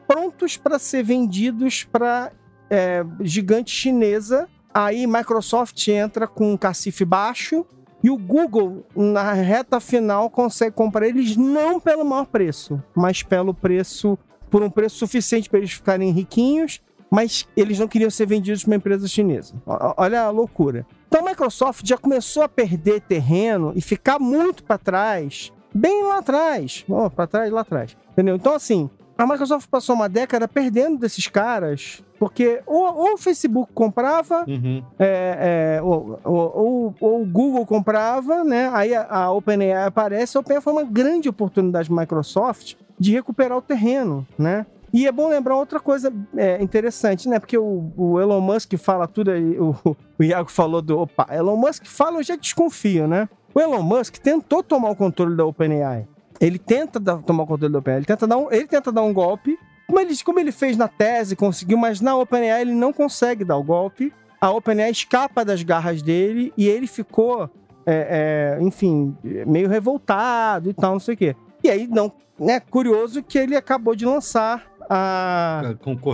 [SPEAKER 4] prontos para ser vendidos para é, gigante chinesa Aí Microsoft entra com um cacife baixo e o Google, na reta final, consegue comprar eles não pelo maior preço, mas pelo preço, por um preço suficiente para eles ficarem riquinhos, mas eles não queriam ser vendidos para uma empresa chinesa. Olha a loucura. Então a Microsoft já começou a perder terreno e ficar muito para trás, bem lá atrás. Oh, para trás, lá atrás. Entendeu? Então, assim, a Microsoft passou uma década perdendo desses caras, porque ou, ou o Facebook comprava, uhum. é, é, ou, ou, ou, o Google comprava, né? Aí a, a OpenAI aparece. A OpenAI foi uma grande oportunidade da Microsoft de recuperar o terreno, né? E é bom lembrar outra coisa é, interessante, né? Porque o, o, Elon Musk fala tudo aí, o, o Iago falou do. Opa, Elon Musk fala, eu já desconfio, né? O Elon Musk tentou tomar o controle da OpenAI. Ele tenta dar, tomar o controle da OpenAI, ele tenta dar um, ele tenta dar um golpe, como ele, como ele fez na tese, conseguiu, mas na OpenAI ele não consegue dar o golpe. A OpenAI escapa das garras dele e ele ficou, é, é, enfim, meio revoltado e tal, não sei o quê. E aí, não, né, curioso que ele acabou de lançar a,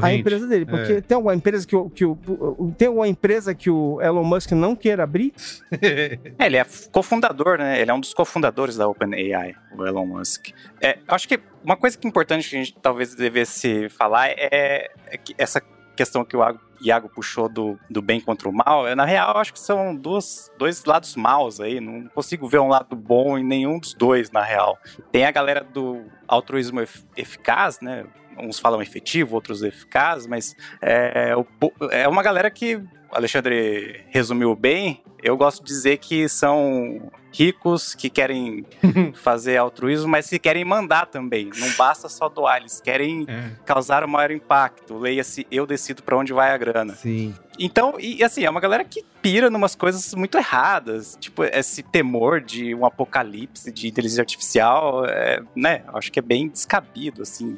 [SPEAKER 4] a empresa dele. Porque é. tem alguma empresa que, o, que o, tem alguma empresa que o Elon Musk não queira abrir?
[SPEAKER 1] é, ele é cofundador, né? Ele é um dos cofundadores da OpenAI, o Elon Musk. É, acho que uma coisa que é importante que a gente talvez devesse falar é, é que essa questão que o Iago puxou do, do bem contra o mal, é, na real, acho que são duas, dois lados maus aí. Não consigo ver um lado bom em nenhum dos dois, na real. Tem a galera do altruísmo eficaz, né? Uns falam efetivo, outros eficaz, mas é, é uma galera que o Alexandre resumiu bem, Eu gosto de dizer que são ricos que querem fazer altruísmo, mas que querem mandar também. Não basta só doar, eles querem
[SPEAKER 2] É,
[SPEAKER 1] causar o maior impacto. Leia-se, eu decido para onde vai a grana.
[SPEAKER 2] sim.
[SPEAKER 1] Então, e assim, é uma galera que pira numas coisas muito erradas. Tipo, esse temor de um apocalipse de inteligência artificial, é, né? Acho que é bem descabido, assim.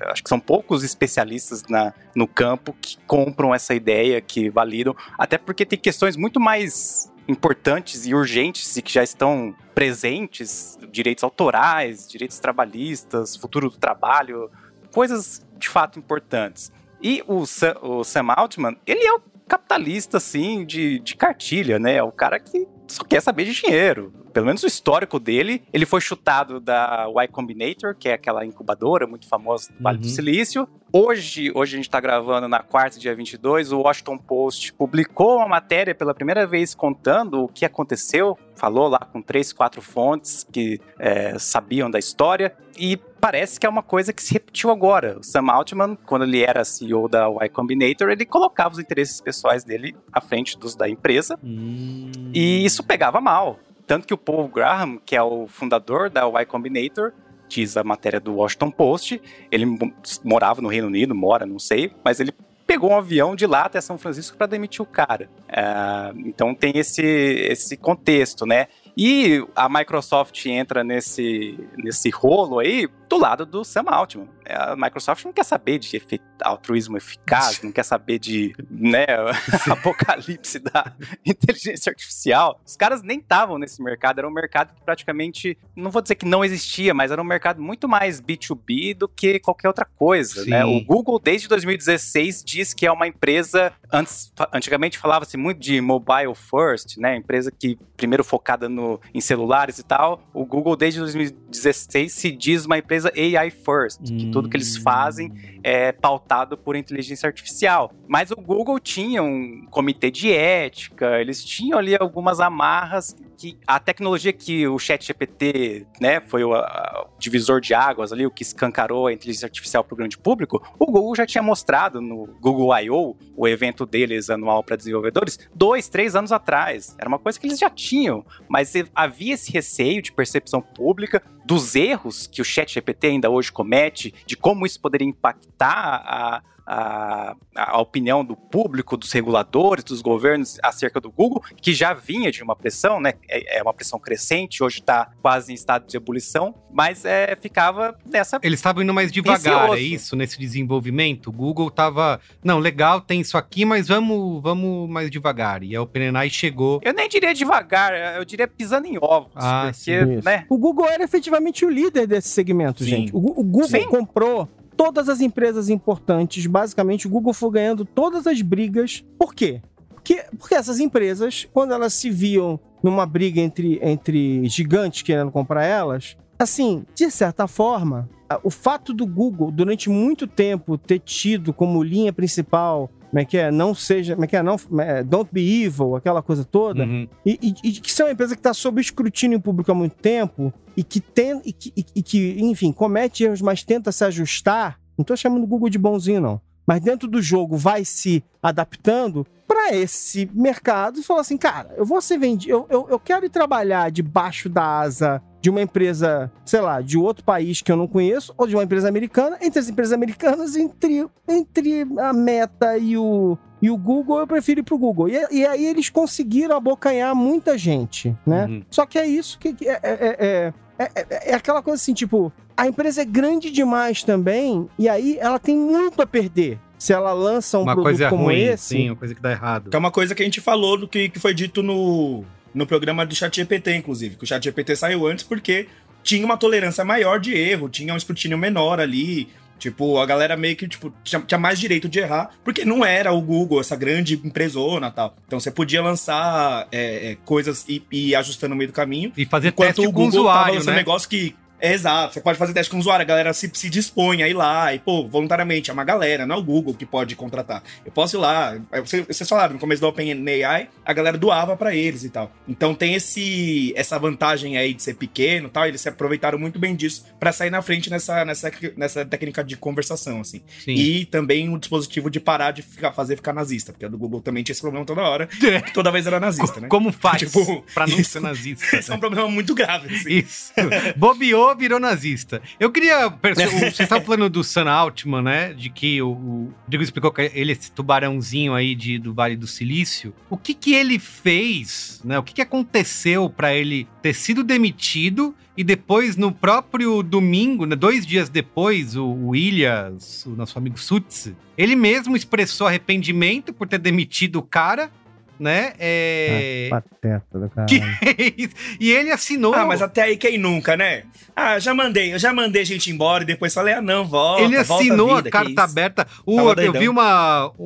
[SPEAKER 1] Acho que são poucos especialistas na, no campo que compram essa ideia, que validam. Até porque tem questões muito mais importantes e urgentes e que já estão presentes, direitos autorais, direitos trabalhistas, futuro do trabalho, coisas de fato importantes. E o Sam, o Sam Altman, ele é o capitalista, assim, de, de cartilha, né? É o cara que só quer saber de dinheiro. Pelo menos o histórico dele, ele foi chutado da Y Combinator, que é aquela incubadora muito famosa do Vale do
[SPEAKER 2] Uhum.
[SPEAKER 1] Silício. Hoje, hoje a gente tá gravando na quarta, dia 22, o Washington Post publicou uma matéria pela primeira vez contando o que aconteceu. Falou lá com três, quatro fontes que é, sabiam da história. E parece que é uma coisa que se repetiu agora. O Sam Altman, quando ele era CEO da Y Combinator, ele colocava os interesses pessoais dele à frente dos da empresa.
[SPEAKER 2] Hum.
[SPEAKER 1] E isso pegava mal. Tanto que o Paul Graham, que é o fundador da Y Combinator, diz a matéria do Washington Post, ele mo- morava no Reino Unido, mora, não sei, mas ele pegou um avião de lá até São Francisco para demitir o cara. Ah, então tem esse, esse contexto, né? E a Microsoft entra nesse, nesse rolo aí do lado do Sam Altman. A Microsoft não quer saber de altruísmo eficaz, não quer saber de né, apocalipse da inteligência artificial. Os caras nem estavam nesse mercado, era um mercado que praticamente, não vou dizer que não existia, mas era um mercado muito mais B2B do que qualquer outra coisa. Né? O Google, desde 2016, diz que é uma empresa. Antes, antigamente falava-se muito de mobile first, né? Empresa que primeiro focada no, em celulares e tal. O Google, desde 2016, se diz uma empresa AI first, que tudo que eles fazem é pautado por inteligência artificial. Mas o Google tinha um comitê de ética, eles tinham ali algumas amarras que a tecnologia que o ChatGPT, né, foi o, a- o divisor de águas ali, o que escancarou a inteligência artificial para o grande público, o Google já tinha mostrado no Google I.O., o evento deles anual para desenvolvedores, dois, três anos atrás. Era uma coisa que eles já tinham, mas havia esse receio de percepção pública dos erros que o ChatGPT ainda hoje comete, de como isso poderia impactar a, a, a opinião do público, dos reguladores, dos governos acerca do Google, que já vinha de uma pressão, né? É, é uma pressão crescente, hoje está quase em estado de ebulição, mas é, ficava nessa.
[SPEAKER 2] Eles estavam indo mais devagar, é isso, nesse desenvolvimento? O Google tava, não, legal, tem isso aqui, mas vamos, vamos mais devagar. E a OpenAI chegou.
[SPEAKER 1] Eu nem diria devagar, eu diria pisando em ovos,
[SPEAKER 2] Ah,
[SPEAKER 1] porque,
[SPEAKER 4] Isso.
[SPEAKER 1] né?
[SPEAKER 4] O Google era efetivamente o líder desse segmento,
[SPEAKER 3] Sim.
[SPEAKER 4] gente. O, o Google
[SPEAKER 1] Sim.
[SPEAKER 4] comprou todas as empresas importantes. Basicamente, o Google foi ganhando todas as brigas. Por quê? Porque, porque essas empresas, quando elas se viam numa briga entre, entre gigantes querendo comprar elas, assim, de certa forma, o fato do Google, durante muito tempo, ter tido como linha principal. Como é que é? Não seja. Como é que é? Não, é, don't be evil, aquela coisa toda.
[SPEAKER 2] Uhum.
[SPEAKER 4] E, e- e que são uma empresa que está sob escrutínio público há muito tempo e que tem e que, e que, enfim, comete erros, mas tenta se ajustar. Não estou chamando o Google de bonzinho, não. Mas dentro do jogo vai se adaptando para esse mercado e fala assim, cara, eu vou ser vendido, eu, eu, eu quero ir trabalhar debaixo da asa de uma empresa, sei lá, de outro país que eu não conheço, ou de uma empresa americana, entre as empresas americanas, entre, entre a Meta e o, e o Google, eu prefiro ir pro Google. E, e aí eles conseguiram abocanhar muita gente, né?
[SPEAKER 2] Uhum.
[SPEAKER 4] Só que é isso que que é, é, é, é, é- é aquela coisa assim, tipo, a empresa é grande demais também, e aí ela tem muito a perder. Se ela lança um
[SPEAKER 2] Uma
[SPEAKER 4] produto
[SPEAKER 2] coisa
[SPEAKER 4] como
[SPEAKER 2] ruim,
[SPEAKER 4] esse.
[SPEAKER 2] sim, uma coisa que dá errado.
[SPEAKER 3] Que é uma coisa que a gente falou do que, que foi dito no, no programa do ChatGPT, inclusive. Que o ChatGPT saiu antes porque tinha uma tolerância maior de erro, tinha um escrutínio menor ali. Tipo, a galera meio que tipo, tinha, tinha mais direito de errar, porque não era o Google, essa grande empresona e tal. Então você podia lançar é, é, coisas e, e ir ajustando no meio do caminho.
[SPEAKER 2] E fazer
[SPEAKER 3] Enquanto
[SPEAKER 2] teste
[SPEAKER 3] o
[SPEAKER 2] com o
[SPEAKER 3] Google tava
[SPEAKER 2] usuário,
[SPEAKER 3] lançando
[SPEAKER 2] né?
[SPEAKER 3] negócio que exato, você pode fazer teste com o usuário, a galera se, se dispõe a ir lá, e, pô, voluntariamente, é uma galera, não é o Google que pode contratar. Eu posso ir lá, é, vocês, falaram, no começo do OpenAI, a galera doava pra eles e tal. Então tem esse, essa vantagem aí de ser pequeno e tal, eles se aproveitaram muito bem disso pra sair na frente nessa, nessa, nessa técnica de conversação, assim.
[SPEAKER 2] Sim.
[SPEAKER 3] E também o dispositivo de parar de ficar, fazer ficar nazista, porque a do Google também tinha esse problema toda hora,
[SPEAKER 2] É.
[SPEAKER 3] que toda vez era nazista, né?
[SPEAKER 2] Como faz
[SPEAKER 3] Tipo,
[SPEAKER 2] pra não
[SPEAKER 3] isso-
[SPEAKER 2] ser nazista?
[SPEAKER 3] Esse é um problema muito grave, assim.
[SPEAKER 2] Isso. Bobeou, virou nazista. Eu queria. Vocês estavam falando do Sam Altman, né? De que o, o Diego explicou que ele, esse tubarãozinho aí de, do Vale do Silício. O que que ele fez, né? O que que aconteceu pra ele ter sido demitido e depois, no próprio domingo, né, dois dias depois, o, o Williams, o nosso amigo Sutz, ele mesmo expressou arrependimento por ter demitido o cara, né? É...
[SPEAKER 4] Pateta do cara.
[SPEAKER 2] Que isso? E ele assinou.
[SPEAKER 3] Ah, mas até aí quem nunca, né? Ah, já mandei, eu já mandei gente embora e depois falei, ah, não, volta.
[SPEAKER 2] ele
[SPEAKER 3] volta
[SPEAKER 2] assinou
[SPEAKER 3] vida,
[SPEAKER 2] a carta
[SPEAKER 3] isso.
[SPEAKER 2] aberta. O, eu
[SPEAKER 3] doidão.
[SPEAKER 2] vi uma. Um,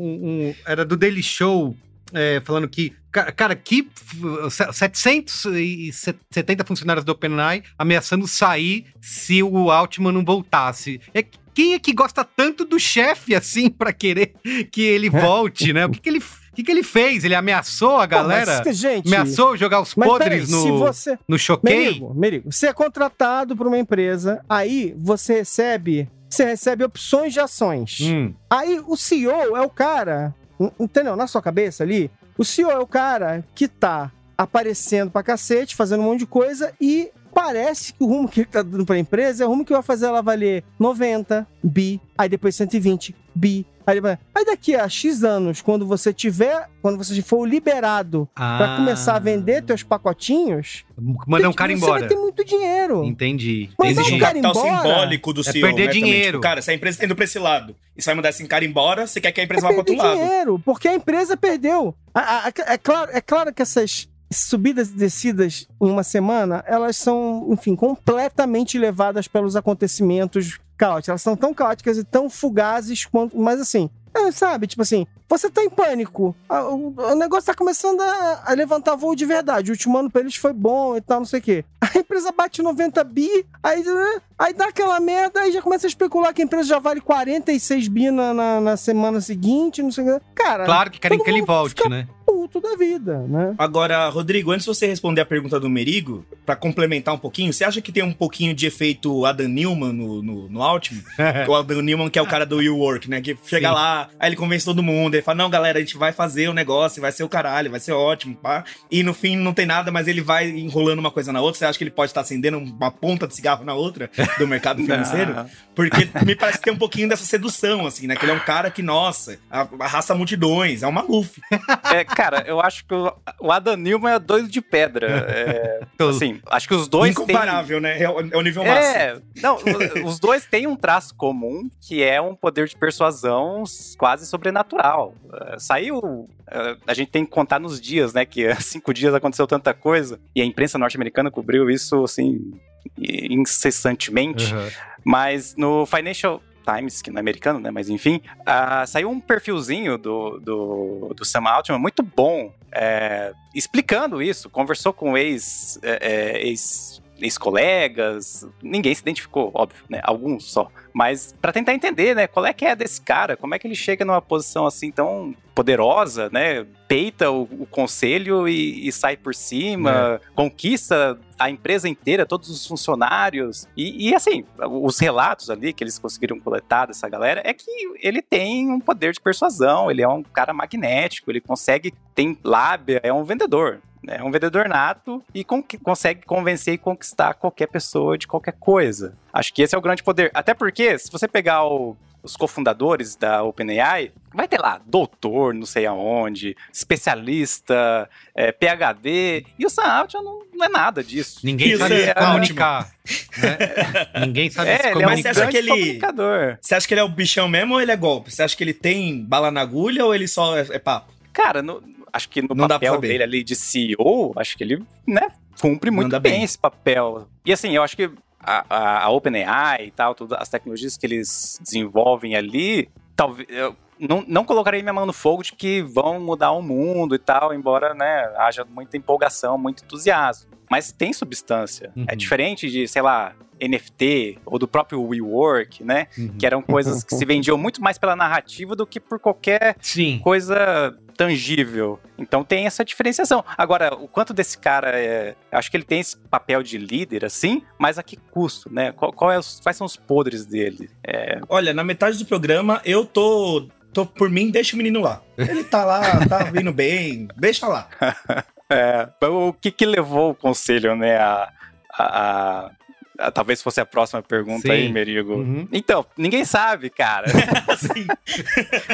[SPEAKER 2] um- era do Daily Show. é, falando que, ca- cara, que f- 770 funcionários do OpenAI ameaçando sair se o Altman não voltasse. É, que- quem é que gosta tanto do chefe assim pra querer que ele volte, né? O que, que ele, que, que ele fez? Ele ameaçou a galera?
[SPEAKER 4] Pô, mas, gente,
[SPEAKER 2] ameaçou jogar os podres
[SPEAKER 4] peraí,
[SPEAKER 2] no,
[SPEAKER 4] você...
[SPEAKER 2] no choquei?
[SPEAKER 4] Merigo, Merigo, você é contratado por uma empresa, aí você recebe, você recebe opções de ações.
[SPEAKER 2] Hum,
[SPEAKER 4] Aí o CEO é o cara, entendeu? Na sua cabeça ali, o CEO é o cara que tá aparecendo pra cacete, fazendo um monte de coisa e parece que o rumo que ele tá dando pra empresa é o rumo que vai fazer ela valer 90 bi, aí depois 120 bi. Aí, depois- aí daqui a X anos, quando você tiver, quando você for liberado pra
[SPEAKER 2] ah,
[SPEAKER 4] começar a vender teus pacotinhos,
[SPEAKER 2] Mandar um cara
[SPEAKER 4] você
[SPEAKER 2] embora.
[SPEAKER 4] vai ter muito dinheiro.
[SPEAKER 2] Entendi.
[SPEAKER 4] Mas
[SPEAKER 3] Existe um
[SPEAKER 4] cara
[SPEAKER 3] capital
[SPEAKER 4] embora.
[SPEAKER 3] simbólico do
[SPEAKER 2] É
[SPEAKER 3] CEO,
[SPEAKER 2] perder
[SPEAKER 3] né,
[SPEAKER 2] dinheiro.
[SPEAKER 3] Tipo, cara, se a empresa tá indo pra esse lado e você vai mandar esse cara embora, você quer que a empresa vá
[SPEAKER 4] é
[SPEAKER 3] pro outro
[SPEAKER 4] perder
[SPEAKER 3] lado.
[SPEAKER 4] dinheiro, porque a empresa perdeu. A- a- a- é, claro, é claro que essas subidas e descidas em uma semana, elas são, enfim, completamente levadas pelos acontecimentos caóticos. Elas são tão caóticas e tão fugazes quanto. Mas assim, é, sabe, tipo assim, você tá em pânico. O, negócio tá começando a, levantar voo de verdade. O último ano pra eles foi bom e tal, não sei o quê. A empresa bate 90 bi, aí, aí dá aquela merda, aí já começa a especular que a empresa já vale 46 bi na, na, na semana seguinte, não sei o quê. Cara,
[SPEAKER 2] Claro que querem que ele volte,
[SPEAKER 4] fica
[SPEAKER 2] né?
[SPEAKER 4] Puto da vida, né?
[SPEAKER 3] Agora, Rodrigo, antes de você responder a pergunta do Merigo, pra complementar um pouquinho, você acha que tem um pouquinho de efeito Adam Newman no, no, no Altman? o Adam Newman, que é o cara do Will Work, né? Que chega
[SPEAKER 2] Sim.
[SPEAKER 3] lá, aí ele convence todo mundo, ele fala, não, galera, a gente vai fazer o negócio, vai ser o caralho, vai ser ótimo, pá. E no fim não tem nada, mas ele vai enrolando uma coisa na outra. Você acha que ele pode estar acendendo uma ponta de cigarro na outra do mercado financeiro? Porque me parece que tem um pouquinho dessa sedução, assim, né? Que ele é um cara que, nossa, a- arrasta multidões, é uma Maluf.
[SPEAKER 1] É, cara, eu acho que o, Adam Newman é doido de pedra. É, assim, acho que os dois têm...
[SPEAKER 3] Incomparável, né? É o, é o nível máximo.
[SPEAKER 1] É, não, o- os dois têm um traço comum, que é um poder de persuasão quase sobrenatural. É, Saiu. é, A gente tem que contar nos dias, né? Que há cinco dias aconteceu tanta coisa. E a imprensa norte-americana cobriu isso, assim, incessantemente.
[SPEAKER 2] Uhum.
[SPEAKER 1] Mas no Financial Times, que não é americano, né? Mas enfim, ah, saiu um perfilzinho do, do, do Sam Altman muito bom, é, explicando isso. Conversou com ex, é, é, ex ex-colegas, ninguém se identificou, óbvio, né? Alguns só. Mas para tentar entender, né, qual é que é desse cara, como é que ele chega numa posição assim tão poderosa, né? Peita o, o conselho e, e sai por cima, conquista a empresa inteira, todos os funcionários. E, e, assim, os relatos ali que eles conseguiram coletar dessa galera é que ele tem um poder de persuasão, ele é um cara magnético, ele consegue, tem lábia, é um vendedor. É um vendedor nato e con consegue convencer e conquistar qualquer pessoa de qualquer coisa. Acho que esse é o grande poder. Até porque, se você pegar o, os cofundadores da OpenAI, vai ter lá doutor, não sei aonde, especialista, é, PhD, e o Sam Altman não, não é nada disso.
[SPEAKER 2] Ninguém
[SPEAKER 3] Isso
[SPEAKER 2] sabe
[SPEAKER 3] é
[SPEAKER 2] se comunicar. né? Ninguém sabe
[SPEAKER 1] É,
[SPEAKER 2] se
[SPEAKER 1] ele é um
[SPEAKER 3] Mas você
[SPEAKER 2] comunicar.
[SPEAKER 3] acha que ele-
[SPEAKER 1] comunicador.
[SPEAKER 3] Você acha que ele é o bichão mesmo ou ele é golpe? Você acha que ele tem bala na agulha ou ele só é, é papo?
[SPEAKER 1] Cara, no- acho que no
[SPEAKER 3] Não
[SPEAKER 1] papel dele ali de CEO, acho que ele, né, cumpre muito bem,
[SPEAKER 3] bem.
[SPEAKER 1] esse papel. E assim, eu acho que a, a, a OpenAI e tal, tudo, as tecnologias que eles desenvolvem ali, talvez. Eu não, não colocarei minha mão no fogo de que vão mudar o mundo e tal, embora, né, haja muita empolgação, muito entusiasmo. mas tem substância.
[SPEAKER 2] Uhum.
[SPEAKER 1] É diferente de, sei lá, NFT ou do próprio WeWork, né?
[SPEAKER 2] Uhum.
[SPEAKER 1] Que eram coisas que se vendiam muito mais pela narrativa do que por qualquer
[SPEAKER 2] Sim.
[SPEAKER 1] coisa tangível. Então tem essa diferenciação. Agora, o quanto desse cara é. Acho que ele tem esse papel de líder, assim, mas a que custo, né? Qual, qual é os- quais são os podres dele? É,
[SPEAKER 3] Olha, na metade do programa, eu tô. tô por mim, deixa o menino lá. Ele tá lá, tá vindo bem, deixa lá.
[SPEAKER 1] é, o que que levou o conselho, né, a. a- a- talvez fosse a próxima pergunta
[SPEAKER 2] Sim.
[SPEAKER 1] aí, Merigo.
[SPEAKER 2] Uhum.
[SPEAKER 1] Então, ninguém sabe, cara.
[SPEAKER 3] Assim,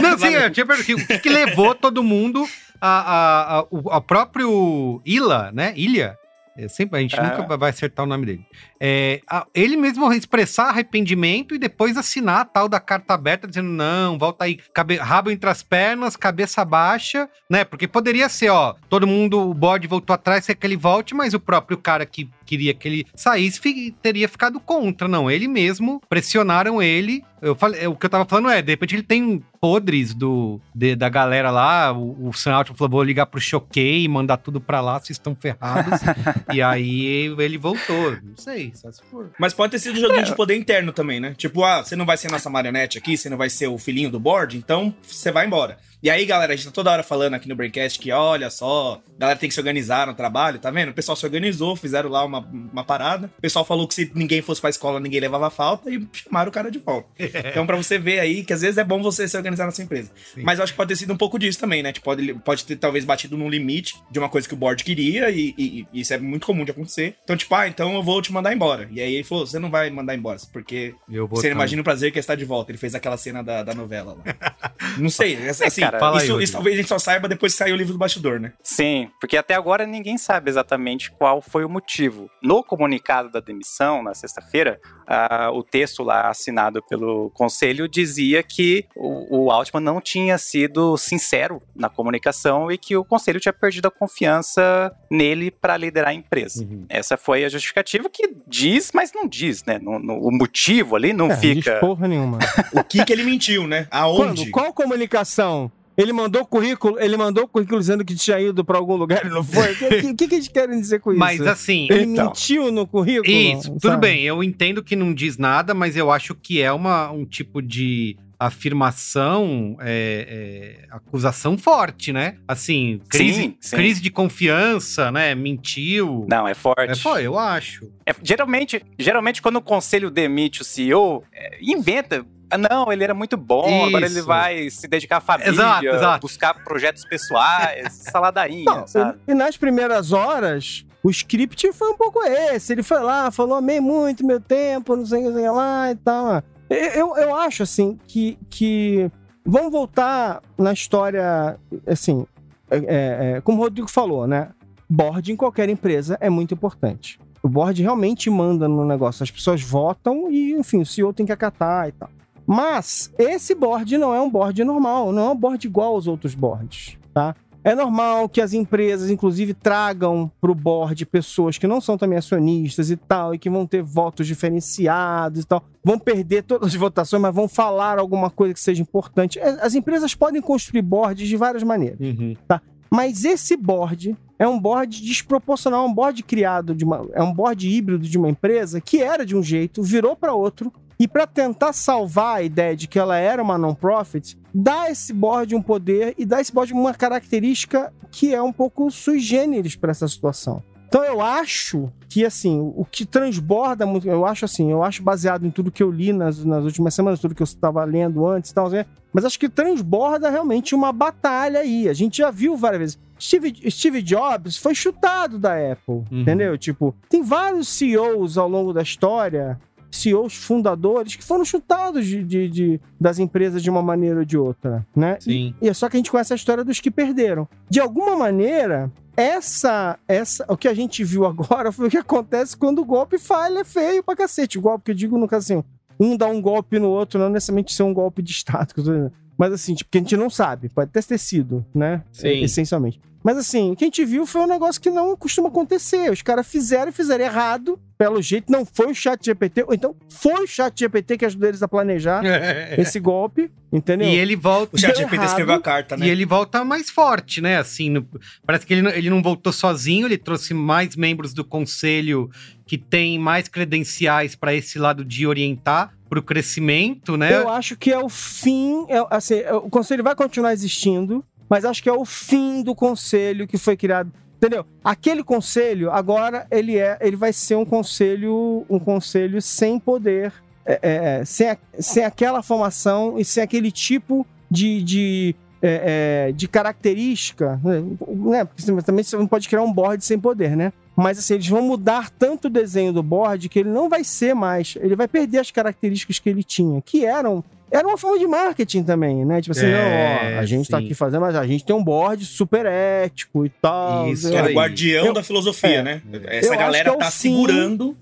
[SPEAKER 2] Não, sim, eu tinha perguntado o que, que levou todo mundo a, a, a, o a próprio Ila, né? Ilha. É, sempre, a gente
[SPEAKER 1] É.
[SPEAKER 2] nunca vai acertar o nome dele. É, a- ele mesmo expressar arrependimento e depois assinar a tal da carta aberta, dizendo: não, volta aí, cabe- rabo entre as pernas, cabeça baixa, né? Porque poderia ser, ó, todo mundo, o bode voltou atrás, quer que ele volte, mas o próprio cara que queria que ele saísse fi- teria ficado contra. Não, ele mesmo, pressionaram ele. Eu falei, o que eu tava falando é, de repente ele tem podres do, de- da galera lá. O, o Sam Altman falou: vou ligar pro Choquei e mandar tudo pra lá, vocês estão ferrados. e aí ele voltou. Não sei, só se for.
[SPEAKER 3] mas pode ter sido um joguinho de poder interno também, né? Tipo, ah, você não vai ser nossa marionete aqui, você não vai ser o filhinho do board, então você vai embora. E aí, galera, a gente tá toda hora falando aqui no Braincast que, olha só, a galera tem que se organizar no trabalho, tá vendo? O pessoal se organizou, fizeram lá uma, uma parada. O pessoal falou que se ninguém fosse pra escola, ninguém levava falta e chamaram o cara de volta. Então, pra você ver aí que às vezes é bom você se organizar na sua empresa.
[SPEAKER 2] Sim.
[SPEAKER 3] Mas eu acho que pode ter sido um pouco disso também, né? Tipo, pode, pode ter talvez batido num limite de uma coisa que o board queria e, e- e isso é muito comum de acontecer. Então, tipo, ah, então eu vou te mandar embora. E aí ele falou: você não vai mandar embora, porque você imagina o prazer que é estar de volta. Ele fez aquela cena da, da novela lá. não sei, é assim,
[SPEAKER 1] cara,
[SPEAKER 2] fala aí,
[SPEAKER 3] isso,
[SPEAKER 2] Rodrigo.
[SPEAKER 3] isso talvez a gente só saiba depois que sair o livro do bastidor, né?
[SPEAKER 1] Sim, porque até agora ninguém sabe exatamente qual foi o motivo. No comunicado da demissão, na sexta-feira, ah, o texto lá assinado pelo conselho dizia que o, o Altman não tinha sido sincero na comunicação e que o conselho tinha perdido a confiança nele para liderar a empresa.
[SPEAKER 2] Uhum.
[SPEAKER 1] Essa foi a justificativa que diz, mas não diz, né? No- no- o motivo ali não
[SPEAKER 4] É,
[SPEAKER 1] fica.
[SPEAKER 4] diz porra nenhuma.
[SPEAKER 3] O que que ele mentiu, né? Aonde?
[SPEAKER 4] Quando? Qual comunicação? Ele mandou currículo, ele mandou currículo dizendo que tinha ido pra algum lugar e não foi. O que, que, que eles querem dizer com isso?
[SPEAKER 2] Mas assim.
[SPEAKER 4] ele
[SPEAKER 1] Então.
[SPEAKER 4] mentiu no currículo?
[SPEAKER 2] Isso, tudo
[SPEAKER 4] sabe?
[SPEAKER 2] bem. Eu entendo que não diz nada, mas eu acho que é uma, um tipo de afirmação, é, é, acusação forte, né? Assim, crise,
[SPEAKER 1] Sim, sim.
[SPEAKER 2] crise de confiança, né? Mentiu.
[SPEAKER 1] Não, é forte.
[SPEAKER 2] É, foi, eu acho.
[SPEAKER 1] É, geralmente, geralmente, quando o conselho demite o CEO, é, inventa. Ah, não, ele era muito bom, agora ele
[SPEAKER 2] Isso.
[SPEAKER 1] vai se dedicar à família,
[SPEAKER 2] Exato, exato.
[SPEAKER 1] buscar projetos pessoais, saladainha,
[SPEAKER 4] Não,
[SPEAKER 1] sabe?
[SPEAKER 4] e, e nas primeiras horas, o script foi um pouco esse. Ele foi lá, falou, amei muito meu tempo, não sei o que lá e tal. Eu, eu, eu acho, assim, que, que... Vamos voltar na história, assim, é, é, como o Rodrigo falou, né? Board em qualquer empresa é muito importante. O board realmente manda no negócio. As pessoas votam e, enfim, o CEO tem que acatar e tal. Mas esse board não é um board normal, não é um board igual aos outros boards, tá? É normal que as empresas, inclusive, tragam para o board pessoas que não são também acionistas e tal, e que vão ter votos diferenciados e tal. Vão perder todas as votações, mas vão falar alguma coisa que seja importante. É, As empresas podem construir boards de várias maneiras.
[SPEAKER 2] Uhum.
[SPEAKER 4] Mas esse board é um board desproporcional, é um board criado de uma, é um board híbrido de uma empresa que era de um jeito, virou para outro e para tentar salvar a ideia de que ela era uma non-profit, dá esse board um poder e dá esse board uma característica que é um pouco sui generis para essa situação. Então eu acho que assim, o que transborda muito, eu acho assim, eu acho baseado em tudo que eu li nas, nas últimas semanas, tudo que eu estava lendo antes e tal, mas acho que transborda realmente uma batalha aí. A gente já viu várias vezes. Steve, Steve Jobs foi chutado da Apple,
[SPEAKER 2] Uhum.
[SPEAKER 4] entendeu? Tipo, tem vários CEOs ao longo da história, CEOs fundadores, que foram chutados de, de- de- das empresas de uma maneira ou de outra, né?
[SPEAKER 2] Sim.
[SPEAKER 4] E é só que a gente conhece a história dos que perderam. De alguma maneira, essa, essa, o que a gente viu agora foi o que acontece quando o golpe falha é feio pra cacete. O golpe que eu digo no caso assim, um dá um golpe no outro, não necessariamente ser um golpe de Estado, mas assim, tipo, que a gente não sabe, pode até ter sido, né?
[SPEAKER 2] Sim.
[SPEAKER 4] Essencialmente. Mas assim, o que a gente viu foi um negócio que não costuma acontecer. Os caras fizeram e fizeram errado, pelo jeito, não foi o chat GPT, ou então foi o chat GPT que ajudou eles a planejar esse golpe, entendeu?
[SPEAKER 2] E ele volta.
[SPEAKER 3] O chat GPT
[SPEAKER 4] errado.
[SPEAKER 3] escreveu a carta, né?
[SPEAKER 2] E ele volta mais forte, né? Assim, no- parece que ele, não- ele não voltou sozinho, ele trouxe mais membros do conselho que têm mais credenciais para esse lado de orientar para o crescimento, né?
[SPEAKER 4] Eu acho que é o fim. é, assim, é, o conselho vai continuar existindo, mas acho que é o fim do conselho que foi criado. Entendeu? Aquele conselho, agora, ele é. Ele vai ser um conselho. Um conselho sem poder. é, é, sem, a- sem aquela formação e sem aquele tipo de. de é, é, de característica, né? Porque você- também você não pode criar um board sem poder, né? Mas assim, eles vão mudar tanto o desenho do board que ele não vai ser mais. Ele vai perder as características que ele tinha, que eram. Era uma forma de marketing também, né? Tipo assim,
[SPEAKER 2] É,
[SPEAKER 4] não, ó, a gente tá
[SPEAKER 2] sim.
[SPEAKER 4] aqui fazendo, mas a gente tem um board super ético e tal.
[SPEAKER 2] Isso?
[SPEAKER 3] Era
[SPEAKER 2] aí.
[SPEAKER 3] o guardião
[SPEAKER 4] Eu-
[SPEAKER 3] da filosofia,
[SPEAKER 4] é.
[SPEAKER 3] né?
[SPEAKER 4] Eu
[SPEAKER 3] Essa
[SPEAKER 4] acho
[SPEAKER 3] galera
[SPEAKER 4] que é
[SPEAKER 3] tá
[SPEAKER 4] fim-
[SPEAKER 3] segurando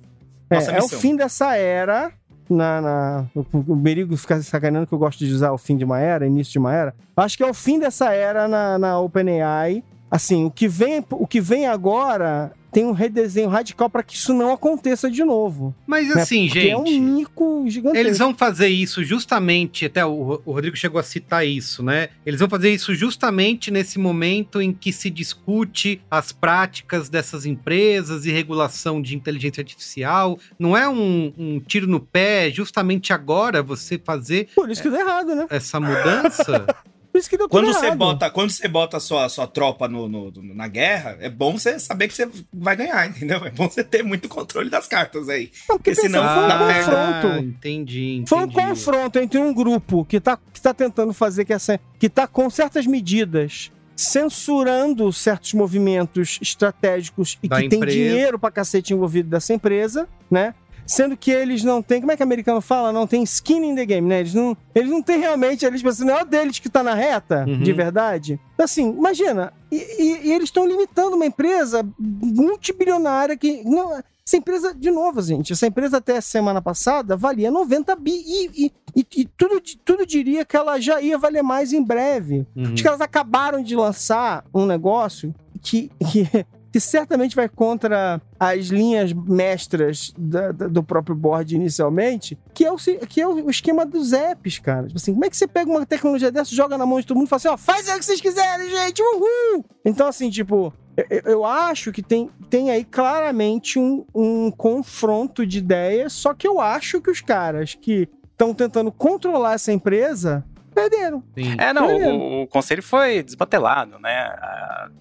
[SPEAKER 4] É,
[SPEAKER 3] nossa
[SPEAKER 4] é o fim dessa era. Na, na, o, o Merigo fica sacaneando que eu gosto de usar o fim de uma era, início de uma era. Acho que é o fim dessa era na, na OpenAI. Assim, o que, vem, o que vem agora tem um redesenho radical para que isso não aconteça de novo.
[SPEAKER 2] Mas
[SPEAKER 4] né?
[SPEAKER 2] assim,
[SPEAKER 4] Porque
[SPEAKER 2] gente.
[SPEAKER 4] é um mico gigantesco.
[SPEAKER 2] Eles vão fazer isso justamente, até o, o Rodrigo chegou a citar isso, né? Eles vão fazer isso justamente nesse momento em que se discute as práticas dessas empresas e regulação de inteligência artificial. Não é um, um tiro no pé justamente agora você fazer
[SPEAKER 4] Por isso que deu errado, né?
[SPEAKER 2] essa mudança?
[SPEAKER 4] Por isso que deu
[SPEAKER 3] Quando você
[SPEAKER 4] errado.
[SPEAKER 3] bota, quando você bota a sua, sua tropa no, no- no- na guerra, é bom você saber que você vai ganhar, entendeu? É bom você ter muito controle das cartas aí.
[SPEAKER 4] Não, porque
[SPEAKER 3] porque senão
[SPEAKER 4] pensa, foi um
[SPEAKER 3] dá merda.
[SPEAKER 4] confronto.
[SPEAKER 2] Ah, entendi, entendi.
[SPEAKER 4] Foi um confronto entre um grupo que tá, que tá tentando fazer que essa. que tá com certas medidas censurando certos movimentos estratégicos e
[SPEAKER 2] Da
[SPEAKER 4] que tem
[SPEAKER 2] empresa.
[SPEAKER 4] dinheiro pra cacete envolvido dessa empresa, né? Sendo que eles não têm, como é que o americano fala? Não tem skin in the game, né? Eles não, eles não têm realmente, eles pensam, não é o deles que tá na reta,
[SPEAKER 2] Uhum.
[SPEAKER 4] de verdade. Então, assim, imagina, e, e- e eles estão limitando uma empresa multibilionária que. Não, essa empresa, de novo, gente, essa empresa até semana passada valia 90 bi e, e- e- e tudo, tudo diria que ela já ia valer mais em breve.
[SPEAKER 2] Uhum.
[SPEAKER 4] Acho que elas acabaram de lançar um negócio que, que, que certamente vai contra as linhas mestras da- da- do próprio board inicialmente, que é, o, que é o esquema dos apps, cara. Tipo assim, como é que você pega uma tecnologia dessa, joga na mão de todo mundo e fala assim, ó, faz aí o que vocês quiserem, gente, uhul! Então, assim, tipo, eu, eu acho que tem, tem aí claramente um, um confronto de ideias, só que eu acho que os caras que estão tentando controlar essa empresa perderam.
[SPEAKER 2] Sim.
[SPEAKER 1] É, não,
[SPEAKER 4] Beleza.
[SPEAKER 1] o, o conselho foi desmantelado, né?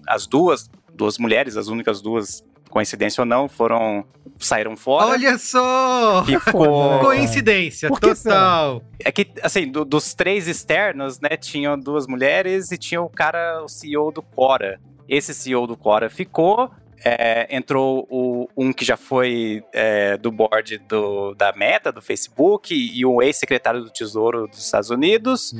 [SPEAKER 1] As duas, duas mulheres, as únicas duas, coincidência ou não, foram saíram fora.
[SPEAKER 2] Olha só!
[SPEAKER 1] ficou.
[SPEAKER 2] Coincidência,
[SPEAKER 4] Por que
[SPEAKER 2] total.
[SPEAKER 1] É que, assim, do- dos três externos, né, tinham duas mulheres e tinha o cara, o CEO do Quora. Esse CEO do Quora ficou, é, entrou o, um que já foi é, do board do, da Meta, do Facebook, e o ex-secretário do Tesouro dos Estados Unidos.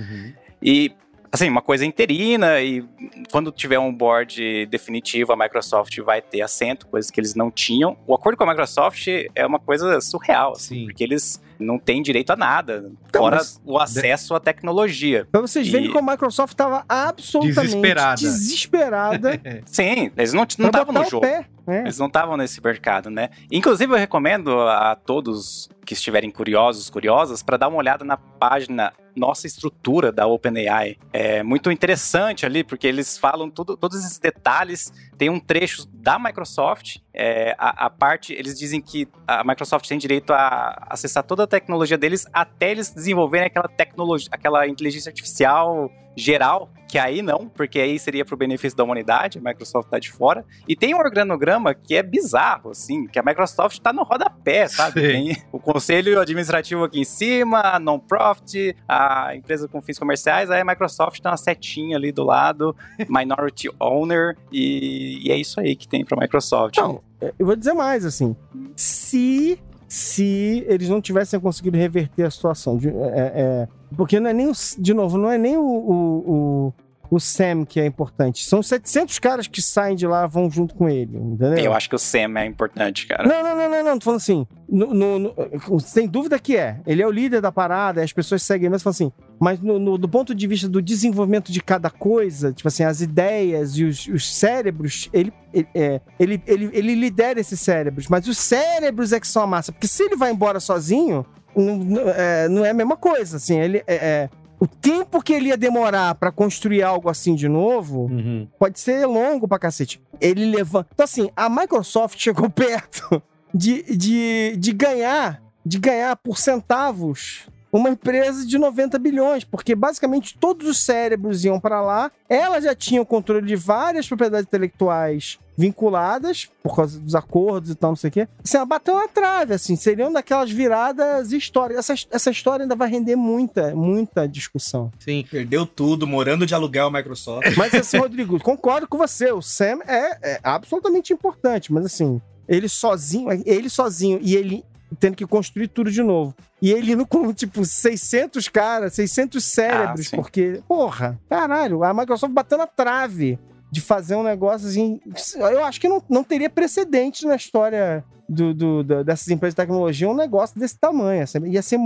[SPEAKER 1] E, assim, uma coisa interina, e quando tiver um board definitivo, a Microsoft vai ter assento, coisas que eles não tinham. O acordo com a Microsoft é uma coisa surreal, assim,
[SPEAKER 2] Sim.
[SPEAKER 1] porque eles não têm direito a nada,
[SPEAKER 4] Então,
[SPEAKER 1] fora
[SPEAKER 4] mas-
[SPEAKER 1] o acesso à tecnologia.
[SPEAKER 4] Pra vocês verem
[SPEAKER 1] E-
[SPEAKER 4] como a Microsoft estava absolutamente
[SPEAKER 2] Desesperada.
[SPEAKER 4] desesperada
[SPEAKER 1] Sim, eles não estavam no jogo.
[SPEAKER 4] pé. Né?
[SPEAKER 1] Eles não estavam nesse mercado, né? Inclusive, eu recomendo a todos que estiverem curiosos, curiosas, para dar uma olhada na página Nossa Estrutura da OpenAI. É muito interessante ali, porque eles falam tudo, todos esses detalhes. Tem um trecho da Microsoft, é, a, a parte, eles dizem que a Microsoft tem direito a acessar toda a tecnologia deles até eles desenvolverem aquela tecnologia, aquela inteligência artificial geral, que aí não, porque aí seria para o benefício da humanidade, a Microsoft tá de fora. E tem um organograma que é bizarro, assim, que a Microsoft tá no rodapé, sabe?
[SPEAKER 2] Sim.
[SPEAKER 1] Tem o conselho administrativo aqui em cima, a non-profit, a empresa com fins comerciais, aí a Microsoft tem uma setinha ali do lado, minority owner, e, e é isso aí que tem pra Microsoft.
[SPEAKER 4] Não, é, eu vou dizer mais, assim. Se, se eles não tivessem conseguido reverter a situação, de- é- é- porque não é nem, o- de novo, não é nem o, o, o, Sam que é importante. São 700 caras que saem de lá vão junto com ele, entendeu?
[SPEAKER 1] Eu acho que o Sam é importante, cara.
[SPEAKER 4] Não, não, não, não, não. Tô falando assim. no- no- no- sem dúvida que é. Ele é o líder da parada, as pessoas seguem mas falam assim. Mas no- no- do ponto de vista do desenvolvimento de cada coisa, tipo assim, as ideias e os, os cérebros, ele, ele, é, ele, ele, ele lidera esses cérebros. Mas os cérebros é que são a massa. Porque se ele vai embora sozinho, não, não- é, não é a mesma coisa. Assim, ele é- é, o tempo que ele ia demorar pra construir algo assim de novo
[SPEAKER 2] Uhum.
[SPEAKER 4] pode ser longo pra cacete. Ele levanta. Então, assim, a Microsoft chegou perto de, de, de ganhar, de ganhar por centavos uma empresa de 90 bilhões, porque basicamente todos os cérebros iam pra lá. Ela já tinha o controle de várias propriedades intelectuais vinculadas por causa dos acordos e tal, não sei o quê. Assim, ela bateu na trave, assim, seriam daquelas viradas históricas. Essa, essa história ainda vai render muita, muita discussão.
[SPEAKER 2] Sim.
[SPEAKER 3] Perdeu tudo, morando de aluguel a Microsoft.
[SPEAKER 4] Mas assim, Rodrigo, concordo com você. O Sam é, é absolutamente importante, mas assim, ele sozinho, ele sozinho e ele tendo que construir tudo de novo. E ele indo com, tipo, 600 caras, 600 cérebros,
[SPEAKER 1] Ah,
[SPEAKER 4] porque, porra, caralho, a Microsoft bateu na trave de fazer um negócio assim. Eu acho que não, não teria precedente na história do, do- da- dessas empresas de tecnologia um negócio desse tamanho. assim, Ia ser.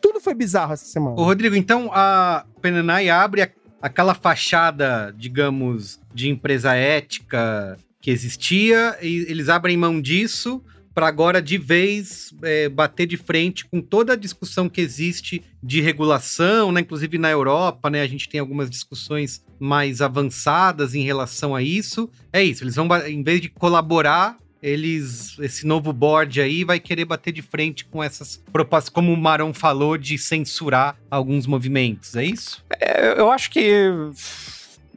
[SPEAKER 4] Tudo foi bizarro essa semana.
[SPEAKER 2] Ô, Rodrigo, então a Penanai abre a- aquela fachada, digamos, de empresa ética que existia, e eles abrem mão disso para agora de vez é, bater de frente com toda a discussão que existe de regulação, né? Inclusive na Europa, né? A gente tem algumas discussões mais avançadas em relação a isso. É isso, eles vão, em vez de colaborar, eles, esse novo board aí vai querer bater de frente com essas propostas, como o Marão falou, de censurar alguns movimentos, é isso?
[SPEAKER 1] É, eu acho que.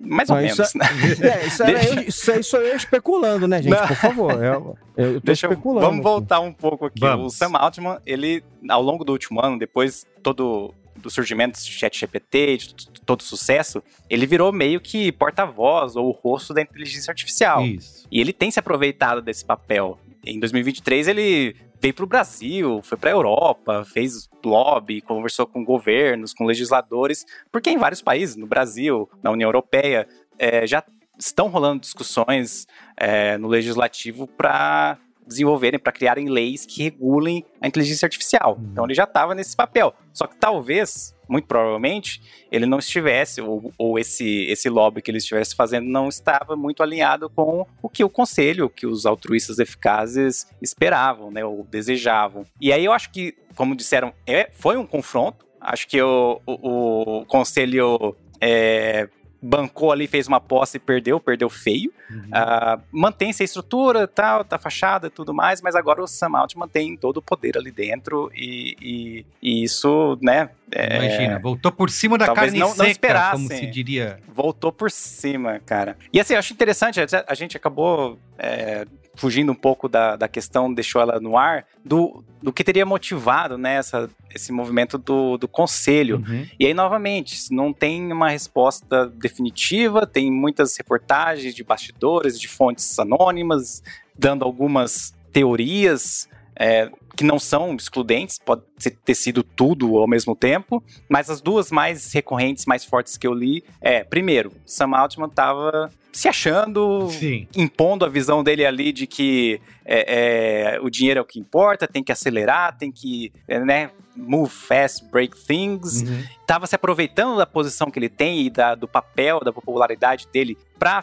[SPEAKER 1] Mais ou
[SPEAKER 4] Não, isso
[SPEAKER 1] menos, né?
[SPEAKER 4] É, isso, era
[SPEAKER 1] Deixa-
[SPEAKER 4] eu, isso aí sou eu especulando, né, gente?
[SPEAKER 1] Não.
[SPEAKER 4] Por favor. Eu, eu tô
[SPEAKER 1] Deixa eu,
[SPEAKER 4] especulando.
[SPEAKER 1] vamos
[SPEAKER 4] aqui.
[SPEAKER 1] voltar um pouco aqui.
[SPEAKER 2] Vamos.
[SPEAKER 1] O Sam Altman, ele, ao longo do último ano, depois todo do surgimento do ChatGPT, de todo o sucesso, ele virou meio que porta-voz ou o rosto da inteligência artificial.
[SPEAKER 2] Isso.
[SPEAKER 1] E ele tem se aproveitado desse papel. Em 2023, ele veio para o Brasil, foi para a Europa, fez lobby, conversou com governos, com legisladores, porque em vários países, no Brasil, na União Europeia, eh, já estão rolando discussões eh, no legislativo para desenvolverem, para criarem leis que regulem a inteligência artificial.
[SPEAKER 2] Uhum.
[SPEAKER 1] Então ele já estava nesse papel. Só que talvez, muito provavelmente, ele não estivesse, ou, ou esse, esse lobby que ele estivesse fazendo não estava muito alinhado com o que o conselho, que os altruístas eficazes esperavam, né, ou desejavam. E aí eu acho que, como disseram, é, foi um confronto. Acho que o, o, o conselho é, bancou ali, fez uma posse e perdeu, perdeu feio.
[SPEAKER 2] Uhum.
[SPEAKER 1] Ah, mantém-se a estrutura, tal, tá fachada e tudo mais, mas agora o Sam Altman tem todo o poder ali dentro e, e- e isso, né, é,
[SPEAKER 2] Imagina, voltou por cima da
[SPEAKER 1] talvez
[SPEAKER 2] carne
[SPEAKER 1] não- não
[SPEAKER 2] seca,
[SPEAKER 1] esperassem.
[SPEAKER 2] como se diria.
[SPEAKER 1] voltou por cima, cara. E assim, eu acho interessante, a- a gente acabou é, fugindo um pouco da, da questão, deixou ela no ar, do, do que teria motivado, né, essa- esse movimento do, do conselho.
[SPEAKER 2] Uhum.
[SPEAKER 1] E aí, novamente, não tem uma resposta definitiva, tem muitas reportagens de bastidores, de fontes anônimas, dando algumas teorias é, que não são excludentes, pode ter sido tudo ao mesmo tempo, mas as duas mais recorrentes, mais fortes que eu li é, primeiro, Sam Altman estava se achando,
[SPEAKER 2] Sim.
[SPEAKER 1] impondo a visão dele ali de que é, é, o dinheiro é o que importa, tem que acelerar, tem que, é, né, move fast, break things,
[SPEAKER 2] Uhum.
[SPEAKER 1] estava se aproveitando da posição que ele tem e da- do papel, da popularidade dele para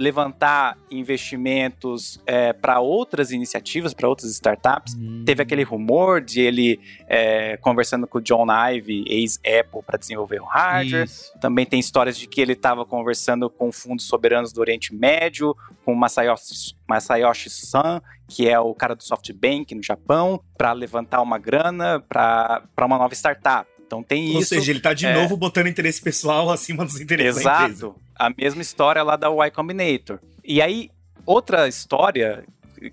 [SPEAKER 1] levantar investimentos para outras iniciativas, para outras startups.
[SPEAKER 2] Uhum.
[SPEAKER 1] Teve aquele rumor de ele é, conversando com o John Ive, ex-Apple, para desenvolver o hardware.
[SPEAKER 2] Isso.
[SPEAKER 1] Também tem histórias de que ele estava conversando com fundos soberanos do Oriente Médio, com o Masayoshi, Masayoshi Son, que é o cara do SoftBank no Japão, para levantar uma grana para uma nova startup. Então tem
[SPEAKER 3] Ou
[SPEAKER 1] isso.
[SPEAKER 3] seja, ele tá de
[SPEAKER 1] é.
[SPEAKER 3] novo botando interesse pessoal acima dos interesses da empresa.
[SPEAKER 1] Exato. A mesma história lá da Y Combinator. E aí, outra história,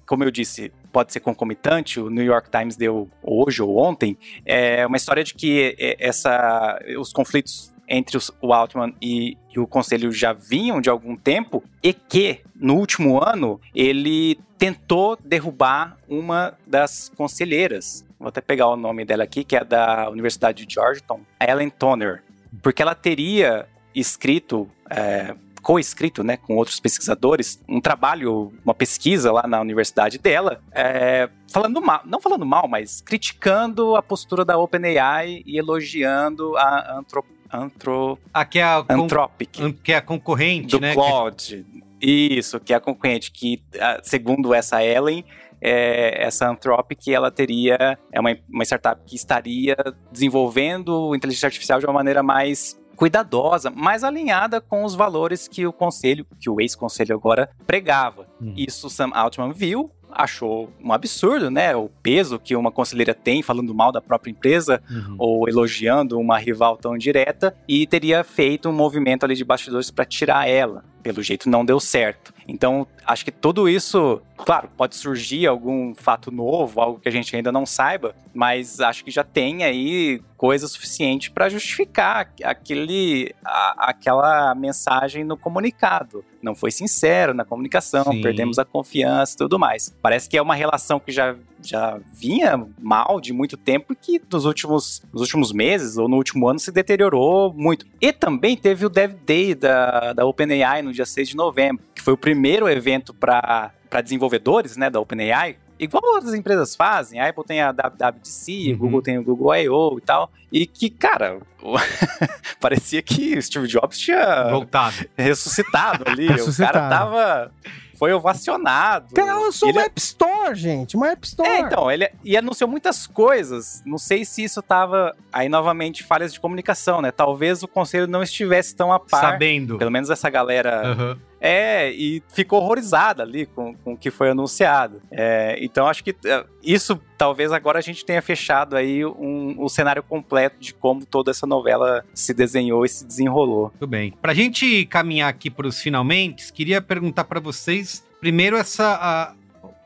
[SPEAKER 1] como eu disse, pode ser concomitante, o New York Times deu hoje ou ontem, é uma história de que é, essa, os conflitos entre os- o Altman e, e o conselho já vinham de algum tempo e que, no último ano, ele tentou derrubar uma das conselheiras. Vou até pegar o nome dela aqui, que é da Universidade de Georgetown, a Ellen Toner porque ela teria escrito, é, co-escrito né, com outros pesquisadores, um trabalho, uma pesquisa lá na universidade dela, é, falando mal, não falando mal, mas criticando a postura da OpenAI e elogiando a antro, antro,
[SPEAKER 2] Aqui é a, con-
[SPEAKER 1] Anthropic,
[SPEAKER 2] que é a concorrente,
[SPEAKER 1] do
[SPEAKER 2] né?
[SPEAKER 1] Claude. Isso, que é a concorrente, que ah, segundo essa Ellen, é, essa Anthropic, ela teria, é uma, uma startup que estaria desenvolvendo inteligência artificial de uma maneira mais cuidadosa, mais alinhada com os valores que o conselho, que o ex-conselho agora pregava.
[SPEAKER 2] Hum.
[SPEAKER 1] Isso Sam Altman viu, achou um absurdo, né? O peso que uma conselheira tem falando mal da própria empresa,
[SPEAKER 2] Uhum.
[SPEAKER 1] ou elogiando uma rival tão direta e teria feito um movimento ali de bastidores para tirar ela. Pelo jeito não deu certo. Então, acho que tudo isso, claro, pode surgir algum fato novo, algo que a gente ainda não saiba, mas acho que já tem aí coisa suficiente para justificar aquele, a- aquela mensagem no comunicado. Não foi sincero na comunicação,
[SPEAKER 2] Sim.
[SPEAKER 1] perdemos a confiança e tudo mais. Parece que é uma relação que já, já vinha mal de muito tempo e que nos últimos, nos últimos meses ou no último ano se deteriorou muito. E também teve o Dev Day da, da OpenAI no dia 6 de novembro, que foi o primeiro evento para desenvolvedores né, da OpenAI. Igual as empresas fazem, a Apple tem a WWDC,
[SPEAKER 2] Uhum.
[SPEAKER 1] o Google tem o Google I.O. e tal, e que, cara, parecia que o Steve Jobs tinha
[SPEAKER 2] Voltado.
[SPEAKER 1] ressuscitado ali.
[SPEAKER 4] Ressuscitado.
[SPEAKER 1] O cara tava. Foi ovacionado.
[SPEAKER 4] Cara, eu sou
[SPEAKER 1] Ele-
[SPEAKER 4] uma App Store, gente. Uma App Store.
[SPEAKER 1] É, então, ele e anunciou muitas coisas. Não sei se isso tava. Aí, novamente, falhas de comunicação, né? Talvez o conselho não estivesse tão a par.
[SPEAKER 2] Sabendo.
[SPEAKER 1] Pelo menos essa galera.
[SPEAKER 2] Aham.
[SPEAKER 1] É, e ficou horrorizada ali com, com o que foi anunciado. É, então, acho que é, isso talvez agora a gente tenha fechado aí um, o cenário completo de como toda essa novela se desenhou e se desenrolou.
[SPEAKER 2] Muito bem. Pra gente caminhar aqui pros finalmente, queria perguntar pra vocês, primeiro, essa. A,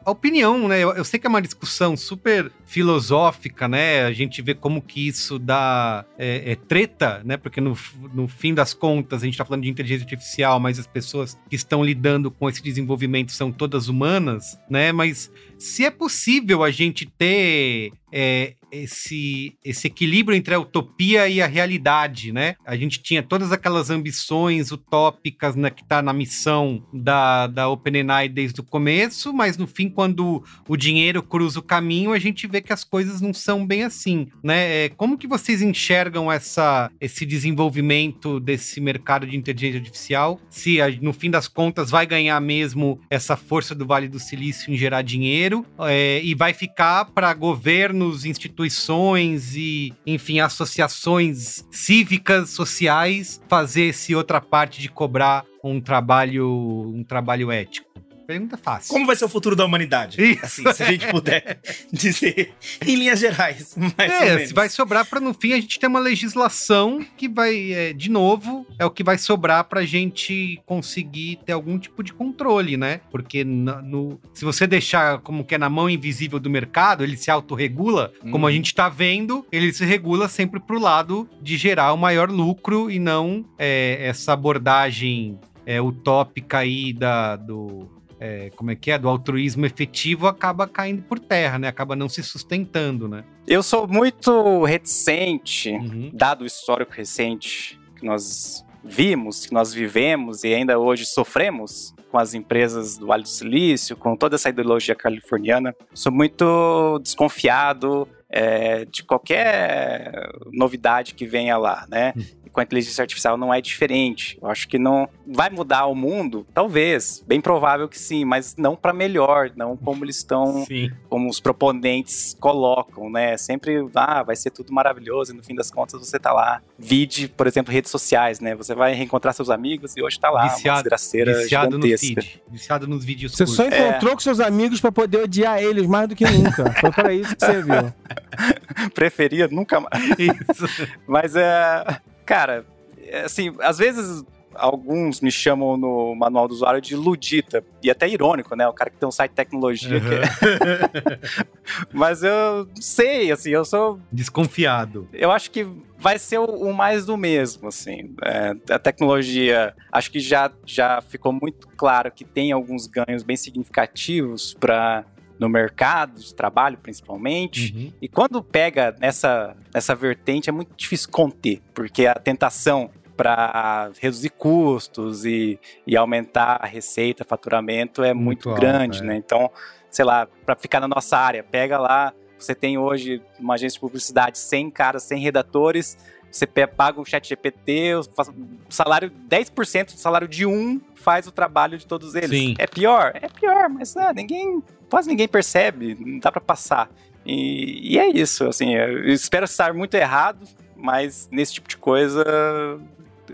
[SPEAKER 2] a opinião, né? Eu, eu sei que é uma discussão super filosófica, né? A gente vê como que isso dá é, é treta, né? Porque no, no fim das contas a gente tá falando de inteligência artificial, mas as pessoas que estão lidando com esse desenvolvimento são todas humanas, né? Mas se é possível a gente ter é, esse, esse equilíbrio entre a utopia e a realidade, né? A gente tinha todas aquelas ambições utópicas né, que tá na missão da, da OpenAI desde o começo, mas no fim, quando o dinheiro cruza o caminho, a gente vê que as coisas não são bem assim, né? É, como que vocês enxergam essa, esse desenvolvimento desse mercado de inteligência artificial? Se no fim das contas vai ganhar mesmo essa força do Vale do Silício em gerar dinheiro é, e vai ficar para governos, instituições e, enfim, associações cívicas, sociais fazer esse outra parte de cobrar um trabalho, um trabalho ético? Pergunta fácil.
[SPEAKER 3] Como vai ser o futuro da humanidade?
[SPEAKER 2] Isso.
[SPEAKER 3] Assim, se a gente puder dizer em linhas gerais,
[SPEAKER 2] É, vai sobrar para no fim a gente ter uma legislação que vai, é, de novo, é o que vai sobrar pra gente conseguir ter algum tipo de controle, né? Porque na- no, se você deixar como que é na mão invisível do mercado, ele se autorregula, como a
[SPEAKER 3] Uhum.
[SPEAKER 2] gente tá vendo, ele se regula sempre pro lado de gerar o maior lucro e não é, essa abordagem é, utópica aí da, do, é, como é que é, do altruísmo efetivo acaba caindo por terra, né? Acaba não se sustentando, né?
[SPEAKER 1] Eu sou muito reticente
[SPEAKER 2] Uhum.
[SPEAKER 1] dado o histórico recente que nós vimos, que nós vivemos e ainda hoje sofremos com as empresas do Vale do Silício, com toda essa ideologia californiana, sou muito desconfiado é, de qualquer novidade que venha lá, né? E com a inteligência artificial não é diferente. Eu acho que não vai mudar o mundo, talvez, bem provável que sim, mas não para melhor, não como eles estão
[SPEAKER 2] Sim.
[SPEAKER 1] como os proponentes colocam, né? Sempre, ah, vai ser tudo maravilhoso e no fim das contas você tá lá. Vide, por exemplo, redes sociais, né? Você vai reencontrar seus amigos e hoje tá lá,
[SPEAKER 2] Viciado-
[SPEAKER 1] uma desgraceira
[SPEAKER 2] Viciado no
[SPEAKER 1] gigantesca.
[SPEAKER 2] feed. Viciado nos vídeos
[SPEAKER 4] Você
[SPEAKER 2] curtos.
[SPEAKER 4] só encontrou com seus amigos pra poder odiar eles mais do que nunca. Foi para isso que você viu.
[SPEAKER 1] Preferia nunca mais.
[SPEAKER 2] Isso.
[SPEAKER 1] Mas é. Cara, é, assim, às vezes alguns me chamam no manual do usuário de ludita. E até irônico, né? O cara que tem um site de tecnologia. que é- Mas eu sei, assim, eu sou
[SPEAKER 2] Desconfiado.
[SPEAKER 1] eu acho que vai ser o, o mais do mesmo, assim. É, a tecnologia, acho que já, já ficou muito claro que tem alguns ganhos bem significativos para no mercado de trabalho, principalmente.
[SPEAKER 2] Uhum.
[SPEAKER 1] E quando pega nessa, nessa vertente, é muito difícil conter, porque a tentação para reduzir custos e, e aumentar a receita, faturamento é muito,
[SPEAKER 2] Muito
[SPEAKER 1] grande,
[SPEAKER 2] alto, é.
[SPEAKER 1] né? Então, sei lá, para ficar na nossa área, pega lá, você tem hoje uma agência de publicidade 100 caras, 100 redatores, você paga um chat GPT, o o salário, 10% do salário de um faz o trabalho de todos eles.
[SPEAKER 2] Sim.
[SPEAKER 1] É pior? É pior, mas ah, ninguém, quase ninguém percebe, não dá para passar. E, e é isso, assim, eu espero estar muito errado, mas nesse tipo de coisa,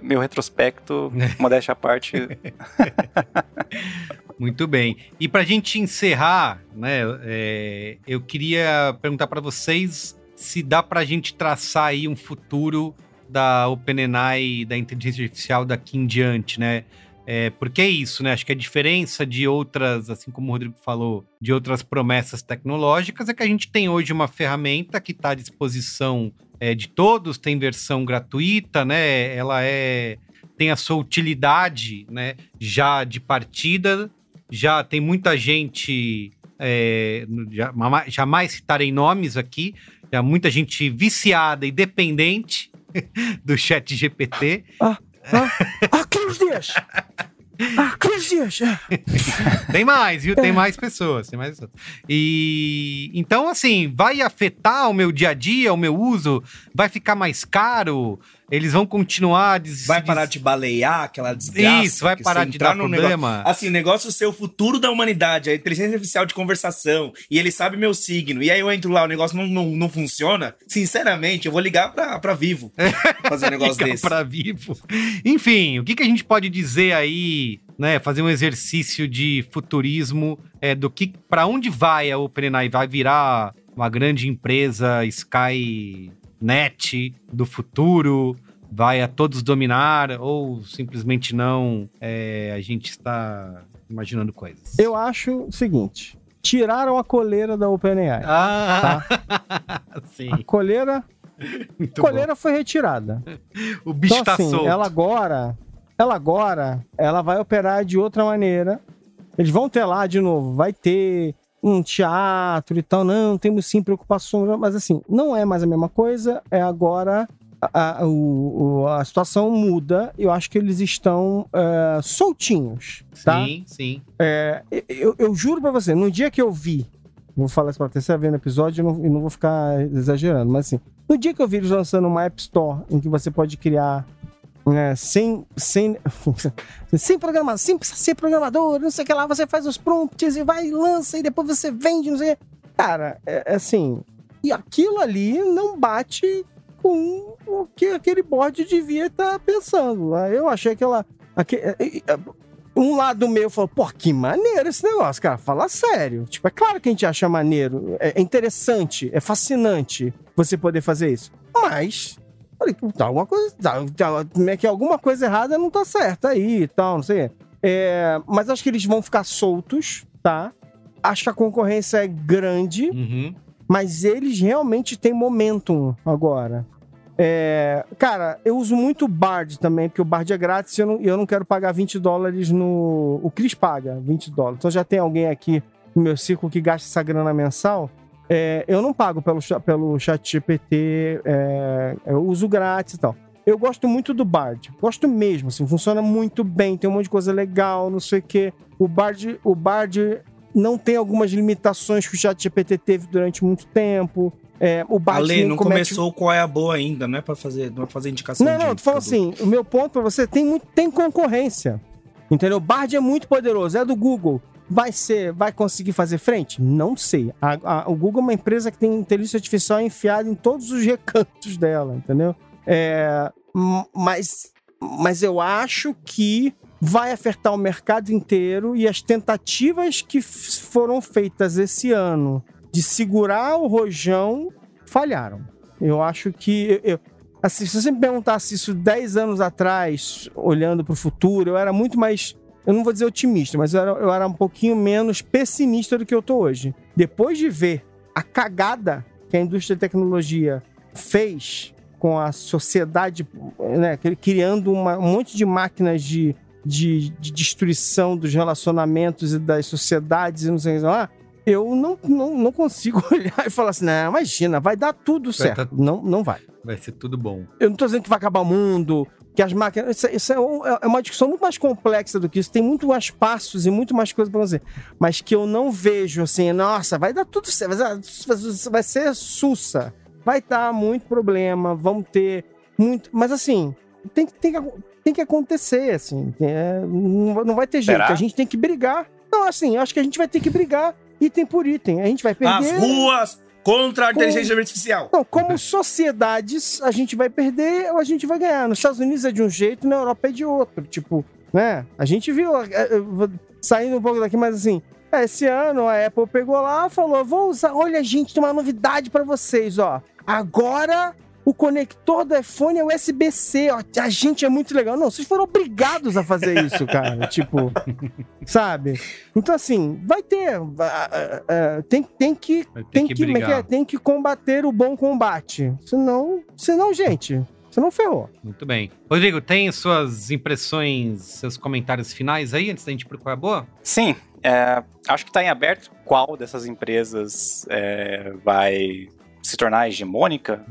[SPEAKER 1] meu retrospecto, modéstia à parte,
[SPEAKER 2] Muito bem. E pra gente encerrar, né, é, eu queria perguntar pra vocês se dá pra gente traçar aí um futuro da OpenAI, da inteligência artificial daqui em diante, né? É, porque é isso, né? Acho que a diferença de outras, assim como o Rodrigo falou, de outras promessas tecnológicas é que a gente tem hoje uma ferramenta que está à disposição é, de todos, tem versão gratuita, né? Ela é tem a sua utilidade, né? Já de partida, já tem muita gente, é, já- ma- jamais citarei nomes aqui, já muita gente viciada e dependente do chat GPT.
[SPEAKER 4] Ah, Cris Dias! Ah, Cris Dias!
[SPEAKER 2] Tem mais, viu? Tem mais pessoas, tem mais pessoas. E então, assim, vai afetar o meu dia a dia, o meu uso? Vai ficar mais caro? Eles vão continuar des-
[SPEAKER 3] Vai
[SPEAKER 2] des-
[SPEAKER 3] parar de balear aquela desgraça.
[SPEAKER 2] Isso, vai parar de dar
[SPEAKER 3] num
[SPEAKER 2] problema.
[SPEAKER 3] Negócio, assim, o negócio ser o futuro da humanidade, a inteligência artificial de conversação, e ele sabe meu signo, e aí eu entro lá, o negócio não, não, não funciona. Sinceramente, eu vou ligar pra, pra Vivo fazer um negócio
[SPEAKER 2] Ligar
[SPEAKER 3] desse.
[SPEAKER 2] pra vivo. Enfim, o que, que a gente pode dizer aí, né? Fazer um exercício de futurismo é, do que para onde vai a OpenAI? Vai virar uma grande empresa Skynet do futuro? Vai a todos dominar ou simplesmente não? É, a gente está imaginando coisas.
[SPEAKER 4] Eu acho o seguinte: tiraram a coleira da OpenAI.
[SPEAKER 2] Ah, sim.
[SPEAKER 4] A coleira,
[SPEAKER 2] Muito
[SPEAKER 4] coleira foi retirada.
[SPEAKER 2] bom. O bicho
[SPEAKER 4] então,
[SPEAKER 2] tá
[SPEAKER 4] assim,
[SPEAKER 2] solto.
[SPEAKER 4] ela agora, ela agora, ela vai operar de outra maneira. Eles vão ter lá de novo, vai ter um teatro e tal. Não, temos sim preocupações, mas assim, não é mais a mesma coisa. É agora a, a- o- a situação muda. Eu acho que eles estão é, soltinhos, tá?
[SPEAKER 2] Sim, sim.
[SPEAKER 4] É, eu, eu juro pra você, no dia que eu vi, vou falar isso pra terceira vez no episódio e não, e não vou ficar exagerando, mas assim, no dia que eu vi eles lançando uma App Store em que você pode criar né, sem, sem, sem programação, sem precisar ser programador, não sei o que lá, você faz os prompts e vai, lança e depois você vende, não sei o que. Cara, é, é assim, e aquilo ali não bate com o que aquele board devia estar pensando. né? Eu achei aquela. aque- é, é, um lado meu falou, pô, que maneiro esse negócio, cara, fala sério. Tipo, é claro que a gente acha maneiro, é é interessante, é fascinante você poder fazer isso. Mas, falei, tá alguma coisa, tá, tá- como é que alguma coisa errada não tá certa aí e tal, não sei. É, mas acho que eles vão ficar soltos, tá? Acho que a concorrência é grande,
[SPEAKER 2] Uhum.
[SPEAKER 4] mas eles realmente têm momentum agora. É, cara, eu uso muito o Bard também, porque o Bard é grátis e eu não, eu não quero pagar 20 dólares no. O Cris paga 20 dólares. Então já tem alguém aqui no meu círculo que gasta essa grana mensal. É, eu não pago pelo, pelo chat GPT, é, eu uso grátis e tal. Eu gosto muito do Bard. Gosto mesmo, assim, funciona muito bem, tem um monte de coisa legal, não sei o quê. O Bard, o Bard não tem algumas limitações que o chat GPT teve durante muito tempo. É, o Bard
[SPEAKER 3] Ale, não
[SPEAKER 4] comete-
[SPEAKER 3] começou qual é a boa ainda, não é pra fazer, não é fazer indicação
[SPEAKER 4] Não,
[SPEAKER 3] de
[SPEAKER 4] não, tu falando
[SPEAKER 3] produto.
[SPEAKER 4] assim, o meu ponto pra você, tem, muito, tem concorrência. Entendeu? O Bard é muito poderoso, é do Google. Vai ser, vai conseguir fazer frente? Não sei. A- a- o Google é uma empresa que tem inteligência artificial enfiada em todos os recantos dela, entendeu? É, mas, mas eu acho que vai afetar o mercado inteiro e as tentativas que foram feitas esse ano de segurar o rojão falharam. Eu acho que. eu- eu- assim, se você me perguntasse isso 10 anos atrás, olhando para o futuro, eu era muito mais. Eu não vou dizer otimista, mas eu era, eu era um pouquinho menos pessimista do que eu tô hoje. Depois de ver a cagada que a indústria de tecnologia fez com a sociedade, né, cri- criando uma- um monte de máquinas de, de, de destruição dos relacionamentos e das sociedades e não sei o que lá, eu não, não, não consigo olhar e falar assim, não, imagina, vai dar tudo
[SPEAKER 2] Vai
[SPEAKER 4] certo.
[SPEAKER 2] dar-
[SPEAKER 4] Não, não vai.
[SPEAKER 2] Vai ser tudo bom.
[SPEAKER 4] Eu não tô dizendo que vai acabar o mundo, que as máquinas. Isso, isso é, um- é uma discussão muito mais complexa do que isso. Tem muito mais passos e muito mais coisa pra fazer. Mas que eu não vejo assim, nossa, vai dar tudo certo. Vai, ser sussa. Vai dar muito problema. Vamos ter muito. Mas assim, tem, que- tem, que, tem que acontecer, assim. é, não, não vai ter jeito.
[SPEAKER 1] Será?
[SPEAKER 4] A gente tem que brigar. Não, assim, acho que a gente vai ter que brigar item por item. A gente vai perder.
[SPEAKER 3] As ruas contra a
[SPEAKER 4] Com-
[SPEAKER 3] inteligência artificial.
[SPEAKER 4] Não, como sociedades, a gente vai perder ou a gente vai ganhar. Nos Estados Unidos é de um jeito, na Europa é de outro. Tipo, né? A gente viu, é, é, saindo um pouco daqui, mas assim, é, esse ano a Apple pegou lá e falou: vou usar, olha, gente, tem uma novidade pra vocês, ó. Agora o conector do iPhone é USB-C, ó. A gente é muito legal. Não, vocês foram obrigados a fazer isso, cara. tipo, sabe? Então, assim, vai ter. ah, ah, ah, tem, tem que
[SPEAKER 2] Vai ter
[SPEAKER 4] tem
[SPEAKER 2] que
[SPEAKER 4] que, é que é?
[SPEAKER 2] brigar.
[SPEAKER 4] tem que combater o bom combate. Senão, senão gente, senão ferrou.
[SPEAKER 2] Muito bem. Rodrigo, tem suas impressões, seus comentários finais aí, antes da gente ir pro Qual é a Boa?
[SPEAKER 1] Sim, é, acho que está em aberto qual dessas empresas é, vai se tornar hegemônica.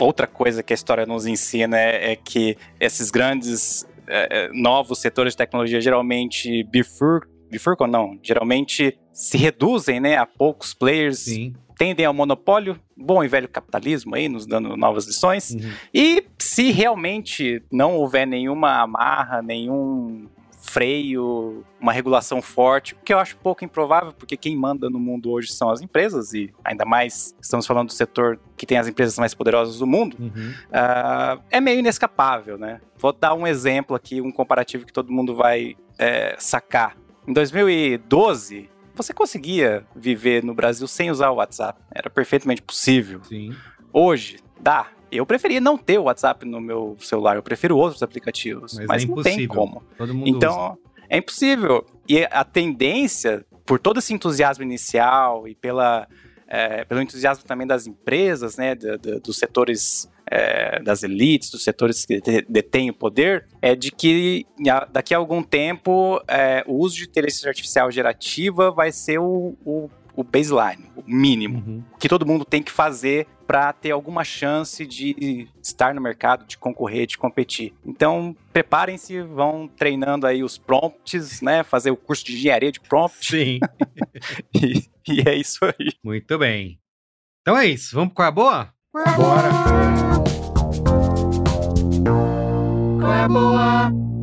[SPEAKER 1] Outra coisa que a história nos ensina é, é que esses grandes é, é, novos setores de tecnologia geralmente bifur, bifurcam, não, geralmente se reduzem né, a poucos players,
[SPEAKER 2] Sim.
[SPEAKER 1] tendem ao monopólio, bom e velho capitalismo aí, nos dando novas lições.
[SPEAKER 2] Uhum.
[SPEAKER 1] E se realmente não houver nenhuma amarra, nenhum freio, uma regulação forte, o que eu acho pouco improvável, porque quem manda no mundo hoje são as empresas, e ainda mais estamos falando do setor que tem as empresas mais poderosas do mundo,
[SPEAKER 2] Uhum.
[SPEAKER 1] ah, é meio inescapável, né? Vou dar um exemplo aqui, um comparativo que todo mundo vai é, sacar. Em 2012, você conseguia viver no Brasil sem usar o WhatsApp. Era perfeitamente possível.
[SPEAKER 2] Sim.
[SPEAKER 1] Hoje, dá. Eu preferia não ter o WhatsApp no meu celular, eu prefiro outros aplicativos,
[SPEAKER 2] Mas
[SPEAKER 1] mas,
[SPEAKER 2] é
[SPEAKER 1] não tem como.
[SPEAKER 2] Mundo usa.
[SPEAKER 1] Então, é impossível. E a tendência, por todo esse entusiasmo inicial e pela, é, pelo entusiasmo também das empresas, né, da- da- dos setores é, das elites, dos setores que de- detêm o poder, é de que daqui a algum tempo é, o uso de inteligência artificial gerativa vai ser o, o, o baseline, o mínimo
[SPEAKER 2] Uhum.
[SPEAKER 1] que todo mundo tem que fazer para ter alguma chance de estar no mercado, de concorrer, de competir. Então, preparem-se, vão treinando aí os prompts, né? Fazer o curso de engenharia de prompt
[SPEAKER 2] Sim.
[SPEAKER 1] e, e é isso aí.
[SPEAKER 2] Muito bem. Então é isso. Vamos é a Boa?
[SPEAKER 4] Bora.
[SPEAKER 5] Qual é a boa?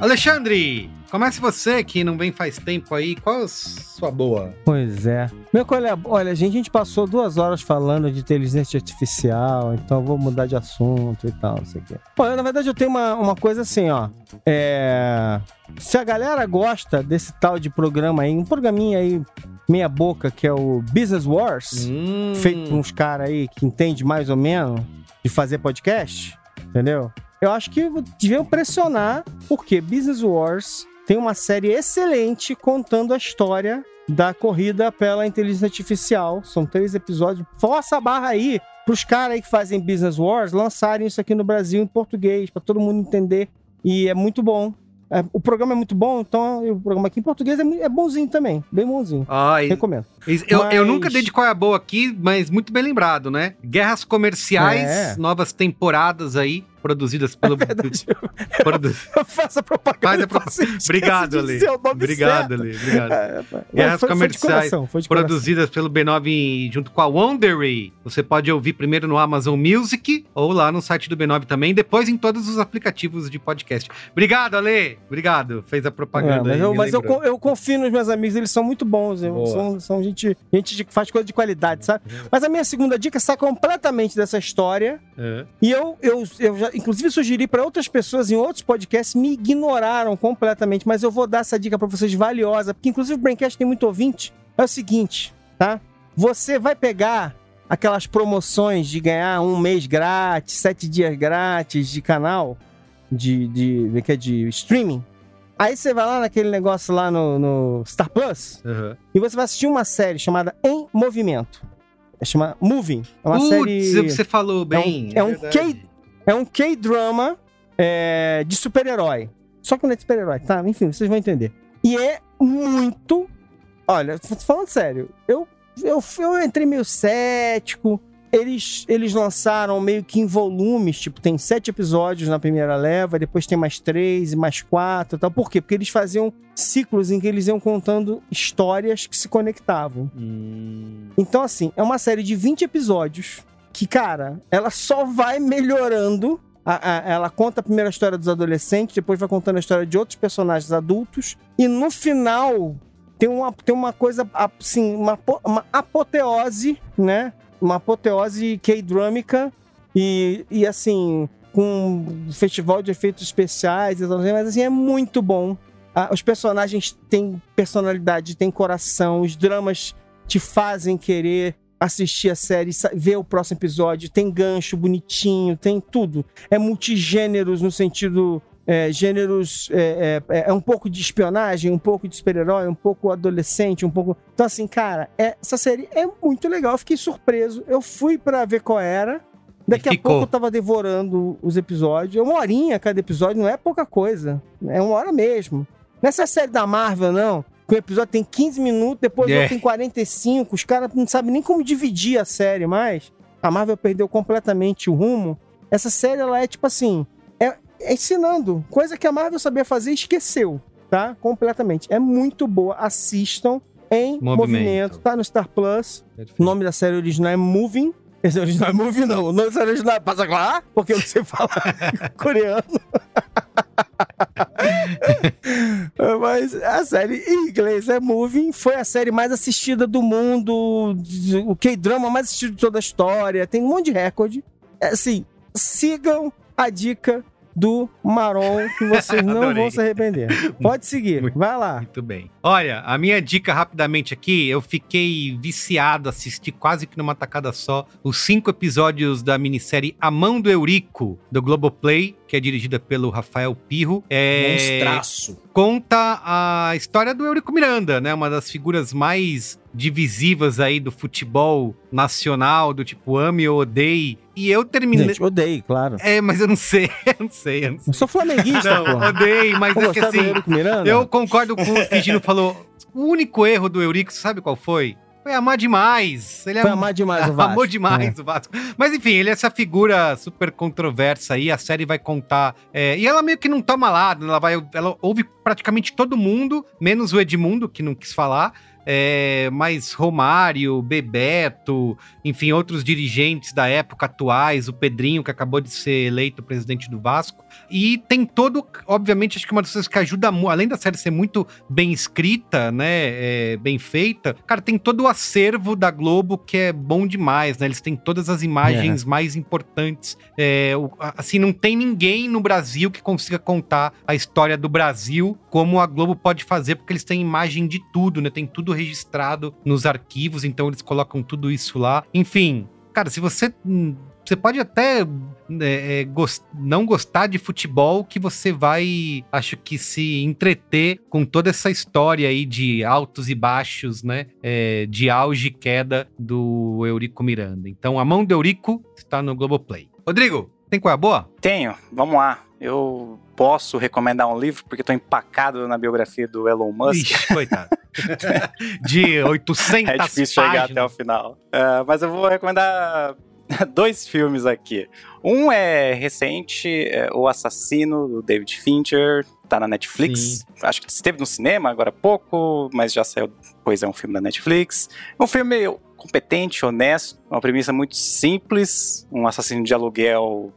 [SPEAKER 2] Alexandre, comece você que não vem faz tempo aí. Qual é a sua boa?
[SPEAKER 4] Pois é. Meu colega, olha, gente, a gente passou duas horas falando de inteligência artificial, então eu vou mudar de assunto e tal, não sei o quê. Pô, eu, na verdade, eu tenho uma, uma coisa assim, ó. É. Se a galera gosta desse tal de programa aí, um programinha aí, meia boca, que é o Business Wars,
[SPEAKER 2] Hum,
[SPEAKER 4] feito por uns caras aí que entende mais ou menos de fazer podcast, entendeu? Eu acho que deviam pressionar, porque Business Wars tem uma série excelente contando a história da corrida pela inteligência artificial. São três episódios. Força a barra aí pros caras aí que fazem Business Wars lançarem isso aqui no Brasil em português, pra todo mundo entender. E é muito bom. É, o programa é muito bom, então o programa aqui em português é, é bonzinho também. Bem bonzinho.
[SPEAKER 2] Ai,
[SPEAKER 4] Recomendo.
[SPEAKER 2] Eu, eu
[SPEAKER 4] Mas-
[SPEAKER 2] nunca dei de qual é a boa aqui, mas muito bem lembrado, né? Guerras comerciais,
[SPEAKER 4] É.
[SPEAKER 2] novas temporadas aí, produzidas pelo.
[SPEAKER 4] Verdade.
[SPEAKER 2] produ-
[SPEAKER 4] Eu faço a propaganda.
[SPEAKER 2] Faz a pro-
[SPEAKER 4] faço
[SPEAKER 2] Obrigado, Ale. Obrigado. Ale. Obrigado.
[SPEAKER 4] É.
[SPEAKER 2] Guerras
[SPEAKER 4] Foi-
[SPEAKER 2] comerciais
[SPEAKER 4] foi coração.
[SPEAKER 2] Produzidas pelo B9 junto com a Wondery. Você pode ouvir primeiro no Amazon Music ou lá no site do B9 também, depois em todos os aplicativos de podcast. Obrigado, Ale. Obrigado. Fez a
[SPEAKER 4] É,
[SPEAKER 2] propaganda
[SPEAKER 4] mas
[SPEAKER 2] aí.
[SPEAKER 4] eu, mas eu, eu confio nos meus amigos, eles são muito bons. eu- são, são gente, gente que faz coisa de qualidade, sabe? Mas a minha segunda dica sai completamente dessa história.
[SPEAKER 2] É.
[SPEAKER 4] E eu, eu, eu já, inclusive, sugeri para outras pessoas em outros podcasts, me ignoraram completamente. Mas eu vou dar essa dica para vocês valiosa, porque inclusive o Braincast tem muito ouvinte. É o seguinte, tá? Você vai pegar aquelas promoções de ganhar um mês grátis, sete dias grátis de canal, de, de, de, que é de streaming. Aí você vai lá naquele negócio lá no, no Star Plus
[SPEAKER 2] Uhum.
[SPEAKER 4] e você vai assistir uma série chamada Em Movimento. É chamada Moving. É uma
[SPEAKER 2] Putz,
[SPEAKER 4] série.
[SPEAKER 2] você falou bem.
[SPEAKER 4] é um
[SPEAKER 2] verdade.
[SPEAKER 4] K- É um K-drama é, de super-herói. Só que não é de super-herói, tá? Enfim, vocês vão entender. E é muito olha, falando sério, eu, eu, eu entrei meio cético. Eles, eles lançaram meio que em volumes, tipo, tem sete episódios na primeira leva, depois tem mais três e mais quatro e tal. Por quê? Porque eles faziam ciclos em que eles iam contando histórias que se conectavam.
[SPEAKER 2] Hum,
[SPEAKER 4] Então, assim, é uma série de 20 episódios que, cara, ela só vai melhorando. A- a- ela conta a primeira história dos adolescentes, depois vai contando a história de outros personagens adultos. E no final tem uma, tem uma coisa, assim, uma, uma apoteose, né? Uma apoteose K-drâmica. E, e, assim, com um festival de efeitos especiais, mas assim, é muito bom. Ah, os personagens têm personalidade, têm coração, os dramas te fazem querer assistir a série, ver o próximo episódio, tem gancho bonitinho, tem tudo. É multigêneros no sentido. É, gêneros. É, é- é um pouco de espionagem, um pouco de super-herói, um pouco adolescente, um pouco. Então, assim, cara, é- essa série é muito legal. Eu fiquei surpreso. Eu fui pra ver qual era. Daqui a pouco eu tava devorando os episódios. É uma horinha cada episódio, não é pouca coisa. É uma hora mesmo. Nessa série da Marvel, não. Que o episódio tem 15 minutos, depois o
[SPEAKER 2] É.
[SPEAKER 4] outro tem 45. Os caras não sabem nem como dividir a série mais. A Marvel perdeu completamente o rumo. Essa série, ela é tipo assim: é, é ensinando. Coisa que a Marvel sabia fazer e esqueceu, tá? Completamente. É muito boa. Assistam em
[SPEAKER 2] Movimento.
[SPEAKER 4] movimento. Tá no Star Plus. O nome da série original é Moving. Esse original é Moving, não. O nome da série original é Passa lá, porque eu não sei falar coreano. Mas a série em inglês é Moving. Foi a série mais assistida do mundo. O K-drama mais assistido de toda a história. Tem um monte de recorde. É, Assim, sigam a dica do Maron, que vocês não vão se arrepender. Pode seguir,
[SPEAKER 2] Muito-
[SPEAKER 4] vai lá.
[SPEAKER 2] Muito bem. Olha, a minha dica rapidamente aqui, eu fiquei viciado, assisti quase que numa tacada só os cinco episódios da minissérie A Mão do Eurico, do Globoplay, que é dirigida pelo Rafael Pirro. É,
[SPEAKER 3] Monstraço.
[SPEAKER 2] conta a história do Eurico Miranda, né? Uma das figuras mais divisivas aí do futebol nacional, do tipo ame ou odeie. E eu terminei...
[SPEAKER 4] Gente, odeio, claro.
[SPEAKER 2] É, mas eu não sei, eu não sei, eu não sei.
[SPEAKER 4] Eu sou flamenguista,
[SPEAKER 2] Não,
[SPEAKER 4] pô.
[SPEAKER 2] odeio, mas
[SPEAKER 4] Vou
[SPEAKER 2] é que assim... Eu concordo com o que Gino falou. O único erro do Eurico, sabe qual foi? Foi amar demais. Ele
[SPEAKER 4] Foi
[SPEAKER 2] am-
[SPEAKER 4] amar demais o Vasco.
[SPEAKER 2] Amou demais o Vasco. Mas enfim, ele é essa figura super controversa aí. A série vai contar. é, e ela meio que não toma lado. Ela vai. Ela ouve praticamente todo mundo, menos o Edmundo, que não quis falar. É, mas Romário, Bebeto, enfim, outros dirigentes da época atuais, o Pedrinho, que acabou de ser eleito presidente do Vasco. E tem todo, obviamente, acho que uma das coisas que ajuda, além da série ser muito bem escrita, né, é, bem feita, cara, tem todo o acervo da Globo que é bom demais, né? Eles têm todas as imagens mais importantes. É, o- assim, não tem ninguém no Brasil que consiga contar a história do Brasil como a Globo pode fazer, porque eles têm imagem de tudo, né? Tem tudo registrado nos arquivos, então eles colocam tudo isso lá. Enfim, cara, se você. Você pode até é, é, gos- não gostar de futebol, que você vai, acho que, se entreter com toda essa história aí de altos e baixos, né? É, de auge e queda do Eurico Miranda. Então, A Mão do Eurico está no Globoplay. Rodrigo, tem qual é a boa?
[SPEAKER 1] Tenho, vamos lá. Eu posso recomendar um livro porque tô empacado na biografia do Elon Musk.
[SPEAKER 2] Ixi, coitado. de 800
[SPEAKER 1] É difícil chegar
[SPEAKER 2] páginas.
[SPEAKER 1] até o final. É, mas eu vou recomendar dois filmes aqui. Um é recente, é O Assassino, do David Fincher. Tá na Netflix. Acho que esteve no cinema agora há pouco, mas já saiu depois, é um filme da Netflix. Um filme competente, honesto, uma premissa muito simples. Um assassino de aluguel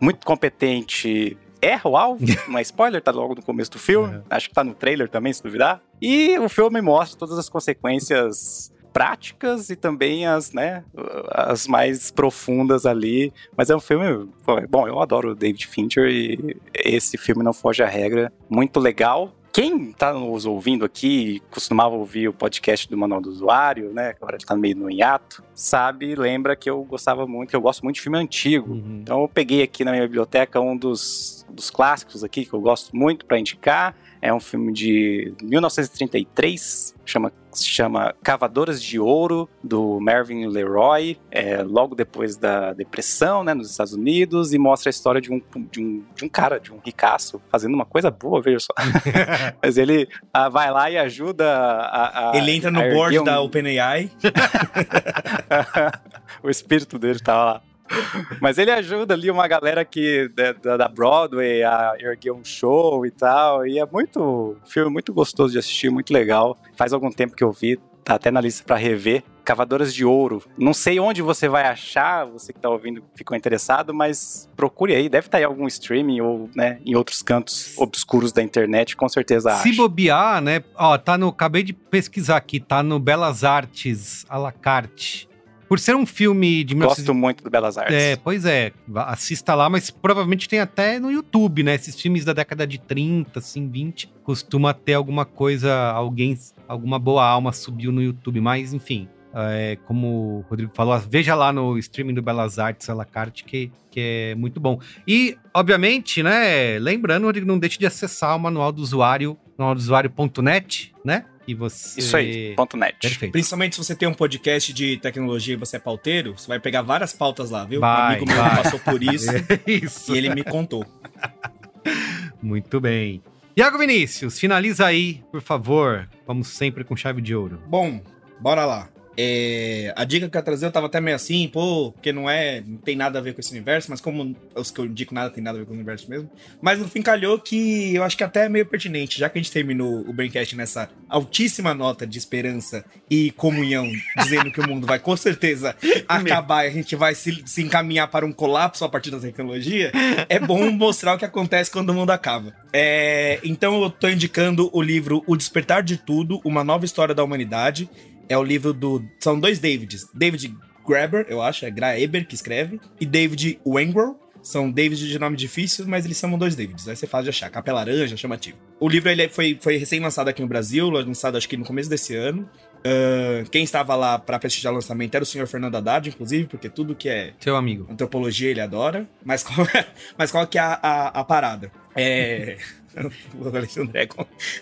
[SPEAKER 1] muito competente erra o alvo, não é spoiler, tá logo no começo do filme.
[SPEAKER 2] Uhum.
[SPEAKER 1] Acho que tá no trailer também, se duvidar. E o filme mostra todas as consequências práticas e também as, né, as mais profundas ali. Mas é um filme, pô, bom, eu adoro o David Fincher e esse filme não foge à regra. Muito legal. Quem tá nos ouvindo aqui, costumava ouvir o podcast do Manual do Usuário, né? Agora ele tá meio no hiato, sabe, lembra que eu gostava muito, que eu gosto muito de filme antigo.
[SPEAKER 2] Uhum.
[SPEAKER 1] Então eu peguei aqui na minha biblioteca um dos, dos clássicos aqui que eu gosto muito para indicar. É um filme de 1933, chama se chama Cavadoras de Ouro, do Mervyn Leroy, é, logo depois da depressão, né, nos Estados Unidos, e mostra a história de um, de um, de um cara, de um ricaço, fazendo uma coisa boa, veja só. Mas ele ah, vai lá e ajuda a... a
[SPEAKER 3] Ele entra no board
[SPEAKER 1] um-
[SPEAKER 3] da OpenAI.
[SPEAKER 1] o espírito dele tá lá. Mas ele ajuda ali uma galera que da, da- Broadway a erguer um show e tal. E é muito. filme muito gostoso de assistir, muito legal. Faz algum tempo que eu vi, tá até na lista pra rever. Cavadoras de Ouro. Não sei onde você vai achar, você que tá ouvindo ficou interessado, mas procure aí. Deve estar em algum streaming ou né, em outros cantos obscuros da internet, com certeza
[SPEAKER 2] Se
[SPEAKER 1] acha.
[SPEAKER 2] bobear, né? Ó, tá no. Acabei de pesquisar aqui, tá no Belas Artes à la carte. Por ser um filme de 1900
[SPEAKER 1] Gosto muito do Belas Artes.
[SPEAKER 2] É, pois é. Assista lá, mas provavelmente tem até no YouTube, né? Esses filmes da década de 30, assim, 20, costuma ter alguma coisa, alguém, alguma boa alma subiu no YouTube, mas enfim. é, como o Rodrigo falou, veja lá no streaming do Belas Artes à la carte, que, que é muito bom. E, obviamente, né, lembrando, Rodrigo, não deixe de acessar o manual do usuário, manualdosuário.net, né? E você...
[SPEAKER 1] Isso aí, ponto net.
[SPEAKER 2] Perfeito.
[SPEAKER 3] Principalmente se você tem um podcast de tecnologia e você é pauteiro, você vai pegar várias pautas lá, viu? um
[SPEAKER 2] Vai,
[SPEAKER 3] amigo meu
[SPEAKER 2] vai.
[SPEAKER 3] passou por isso
[SPEAKER 2] Isso.
[SPEAKER 3] e ele me contou.
[SPEAKER 2] Muito bem. Iago Vinícius, finaliza aí, por favor. Vamos sempre com chave de ouro.
[SPEAKER 3] Bom, bora lá. É, a dica que eu trazer, eu tava até meio assim, pô, porque não é, não tem nada a ver com esse universo, mas como os que eu indico nada tem nada a ver com o universo mesmo. Mas no fim calhou que eu acho que até é meio pertinente, já que a gente terminou o Braincast nessa altíssima nota de esperança e comunhão, dizendo que o mundo vai com certeza acabar e a gente vai se, se encaminhar para um colapso a partir da tecnologia, é bom mostrar o que acontece quando o mundo acaba. É, então eu tô indicando o livro O Despertar de Tudo, Uma Nova História da Humanidade. É o livro do. São dois Davids. David Graeber, eu acho, é Graeber que escreve, e David Wengrow. São Davids de nome difícil, mas eles chamam dois Davids. Aí você faz de achar. Capa laranja, chamativo. O livro ele foi, foi recém-lançado aqui no Brasil, lançado acho que no começo desse ano. Ahn, quem estava lá para prestigiar o lançamento era o senhor Fernando Haddad, inclusive, porque tudo que é
[SPEAKER 2] Seu amigo.
[SPEAKER 3] antropologia ele adora. Mas qual, mas qual que é a, a, a parada? É. O Alexandre.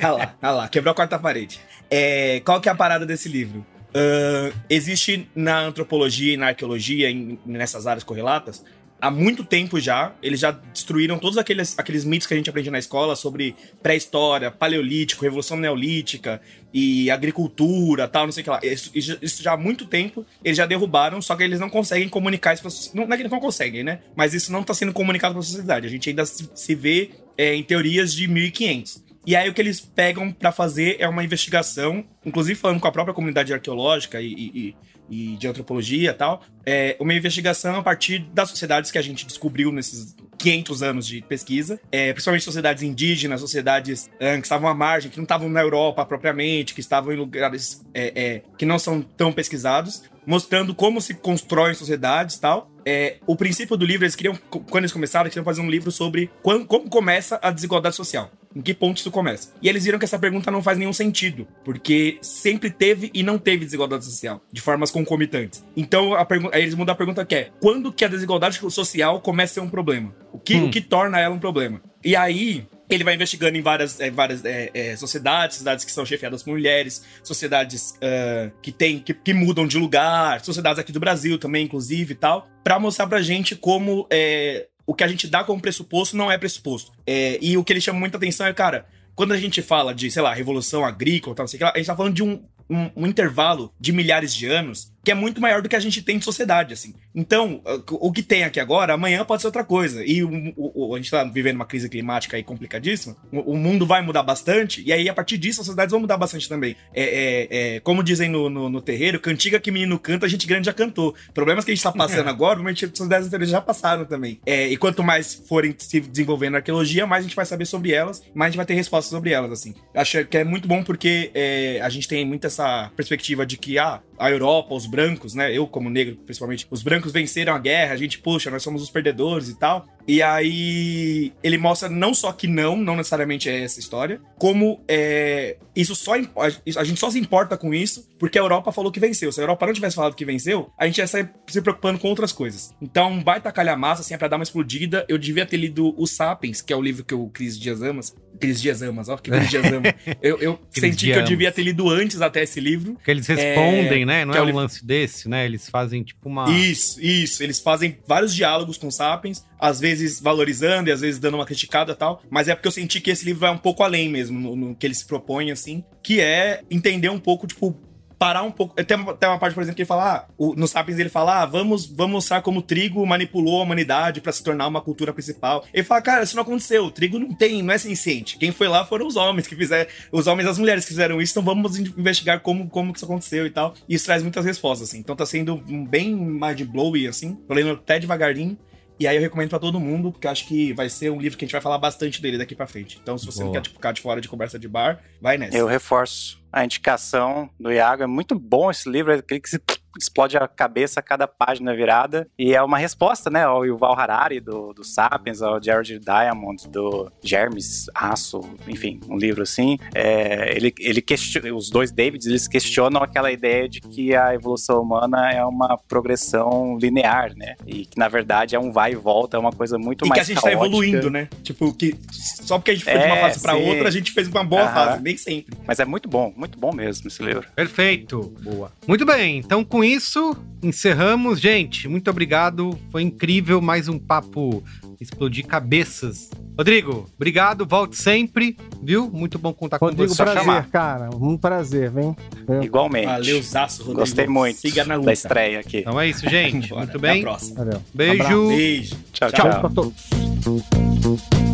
[SPEAKER 3] Olha lá, lá, quebrou a quarta parede. É, qual que é a parada desse livro? Ahn, existe na antropologia e na arqueologia, em- nessas áreas correlatas, há muito tempo já, eles já destruíram todos aqueles, aqueles mitos que a gente aprende na escola sobre pré-história, paleolítico, revolução neolítica e agricultura, tal, não sei o que lá. Isso, isso- isso já há muito tempo eles já derrubaram, só que eles não conseguem comunicar isso pra sociedade. Não, não é que eles não conseguem, né? Mas isso não tá sendo comunicado pra sociedade. A gente ainda se, se vê é, em teorias de 1500. E aí o que eles pegam pra fazer é uma investigação, inclusive falando com a própria comunidade arqueológica e, e- e- de antropologia e tal, é uma investigação a partir das sociedades que a gente descobriu nesses 500 anos de pesquisa, é, principalmente sociedades indígenas, sociedades ah, que estavam à margem, que não estavam na Europa propriamente, que estavam em lugares é, é, que não são tão pesquisados, mostrando como se constroem sociedades e tal. É, o princípio do livro, eles queriam, quando eles começaram, eles queriam fazer um livro sobre quan- como começa a desigualdade social. Em que ponto isso começa? E eles viram que essa pergunta não faz nenhum sentido, porque sempre teve e não teve desigualdade social, de formas concomitantes. Então, a pergunta, aí eles mudam a pergunta que é: quando que a desigualdade social começa a ser um problema? O que,
[SPEAKER 2] Hum.
[SPEAKER 3] o que torna ela um problema? E aí, ele vai investigando em várias, é, várias é, é, sociedades, sociedades que são chefiadas por mulheres, sociedades ah, que, tem, que, que mudam de lugar, sociedades aqui do Brasil também, inclusive e tal, pra mostrar pra gente como é, o que a gente dá como pressuposto não é pressuposto. É, e o que ele chama muita atenção é, cara, quando a gente fala de, sei lá, revolução agrícola, tal, sei lá, a gente tá falando de um, um, um intervalo de milhares de anos que é muito maior do que a gente tem de sociedade, assim. Então, o que tem aqui agora, amanhã pode ser outra coisa. E o, o- a gente tá vivendo uma crise climática aí complicadíssima. O, o mundo vai mudar bastante, e aí, a partir disso, as sociedades vão mudar bastante também. É, é- é, como dizem no, no, no terreiro, cantiga que menino canta, a gente grande já cantou. Problemas que a gente tá passando agora, normalmente as sociedades anteriores já passaram também. É, e quanto mais forem se desenvolvendo na arqueologia, mais a gente vai saber sobre elas, mais a gente vai ter respostas sobre elas, assim. Acho que é muito bom porque é, a gente tem muito essa perspectiva de que, ah, a Europa, os brancos, né? Eu, como negro, principalmente, os brancos venceram a guerra, a gente, puxa, nós somos os perdedores e tal. E aí ele mostra não só que não, não necessariamente é essa história, como é, isso só a gente só se importa com isso porque a Europa falou que venceu. Se a Europa não tivesse falado que venceu, a gente ia sair se preocupando com outras coisas. Então, baita calhamaço, assim, é pra dar uma explodida. Eu devia ter lido O Sapiens, que é o livro que o Cris Dias Amas. Cris Dias Amas, ó, que Cris Dias Ama. Eu, eu senti que eu devia ter lido antes até esse livro.
[SPEAKER 2] Que eles respondem, é, né? Não é, é um lance desse, né? Eles fazem tipo uma.
[SPEAKER 3] Isso, isso. Eles fazem vários diálogos com Sapiens, às vezes valorizando e às vezes dando uma criticada tal. Mas é porque eu senti que esse livro vai um pouco além mesmo, no, no que ele se propõe, assim, que é entender um pouco, tipo, parar um pouco. Tem, tem uma parte, por exemplo, que ele fala, ah, o, no Sapiens ele fala, ah, vamos, vamos mostrar como o trigo manipulou a humanidade para se tornar uma cultura principal. Ele fala, cara, isso não aconteceu, o trigo não tem, não é senciente. Quem foi lá foram os homens que fizeram, os homens e as mulheres que fizeram isso, então vamos investigar como, como que isso aconteceu e tal. E isso traz muitas respostas, assim. Então tá sendo bem mind-blowing, assim. Tô lendo até devagarinho. E aí eu recomendo para todo mundo, porque acho que vai ser um livro que a gente vai falar bastante dele daqui para frente. Então, se você Boa. não quer tipo, ficar de fora de conversa de bar, vai nessa.
[SPEAKER 1] Eu reforço a indicação do Iago. É muito bom esse livro, é aquele que se explode a cabeça a cada página virada. E é uma resposta, né, ao Yuval Harari, do, do Sapiens, ao Jared Diamond, do Germes Aço, enfim, um livro assim. É, ele, ele questiona, os dois Davids, eles questionam aquela ideia de que a evolução humana é uma progressão linear, né? E que, na verdade, é um vai e volta, é uma coisa muito
[SPEAKER 3] e
[SPEAKER 1] mais
[SPEAKER 3] E que a gente tá caótica. tá evoluindo, né? Tipo, que só porque a gente foi é, de uma é, fase para outra, a gente fez uma boa fase, nem sempre.
[SPEAKER 1] Mas é muito bom, muito bom mesmo esse livro.
[SPEAKER 2] Perfeito. Boa. Muito bem, então com isso, encerramos. Gente, muito obrigado. Foi incrível. Mais um papo explodir cabeças. Rodrigo, obrigado. Volte sempre, viu? Muito bom contar
[SPEAKER 4] Rodrigo,
[SPEAKER 2] com você.
[SPEAKER 4] Rodrigo, prazer, cara. Muito prazer, vem.
[SPEAKER 1] Igualmente.
[SPEAKER 3] Valeu, Zaço, Rodrigo.
[SPEAKER 1] Gostei muito Siga na luta. da estreia aqui.
[SPEAKER 2] Então é isso, gente. muito bem. Até a
[SPEAKER 4] próxima. Valeu.
[SPEAKER 2] Beijo.
[SPEAKER 3] Beijo.
[SPEAKER 1] Tchau, tchau. tchau. tchau.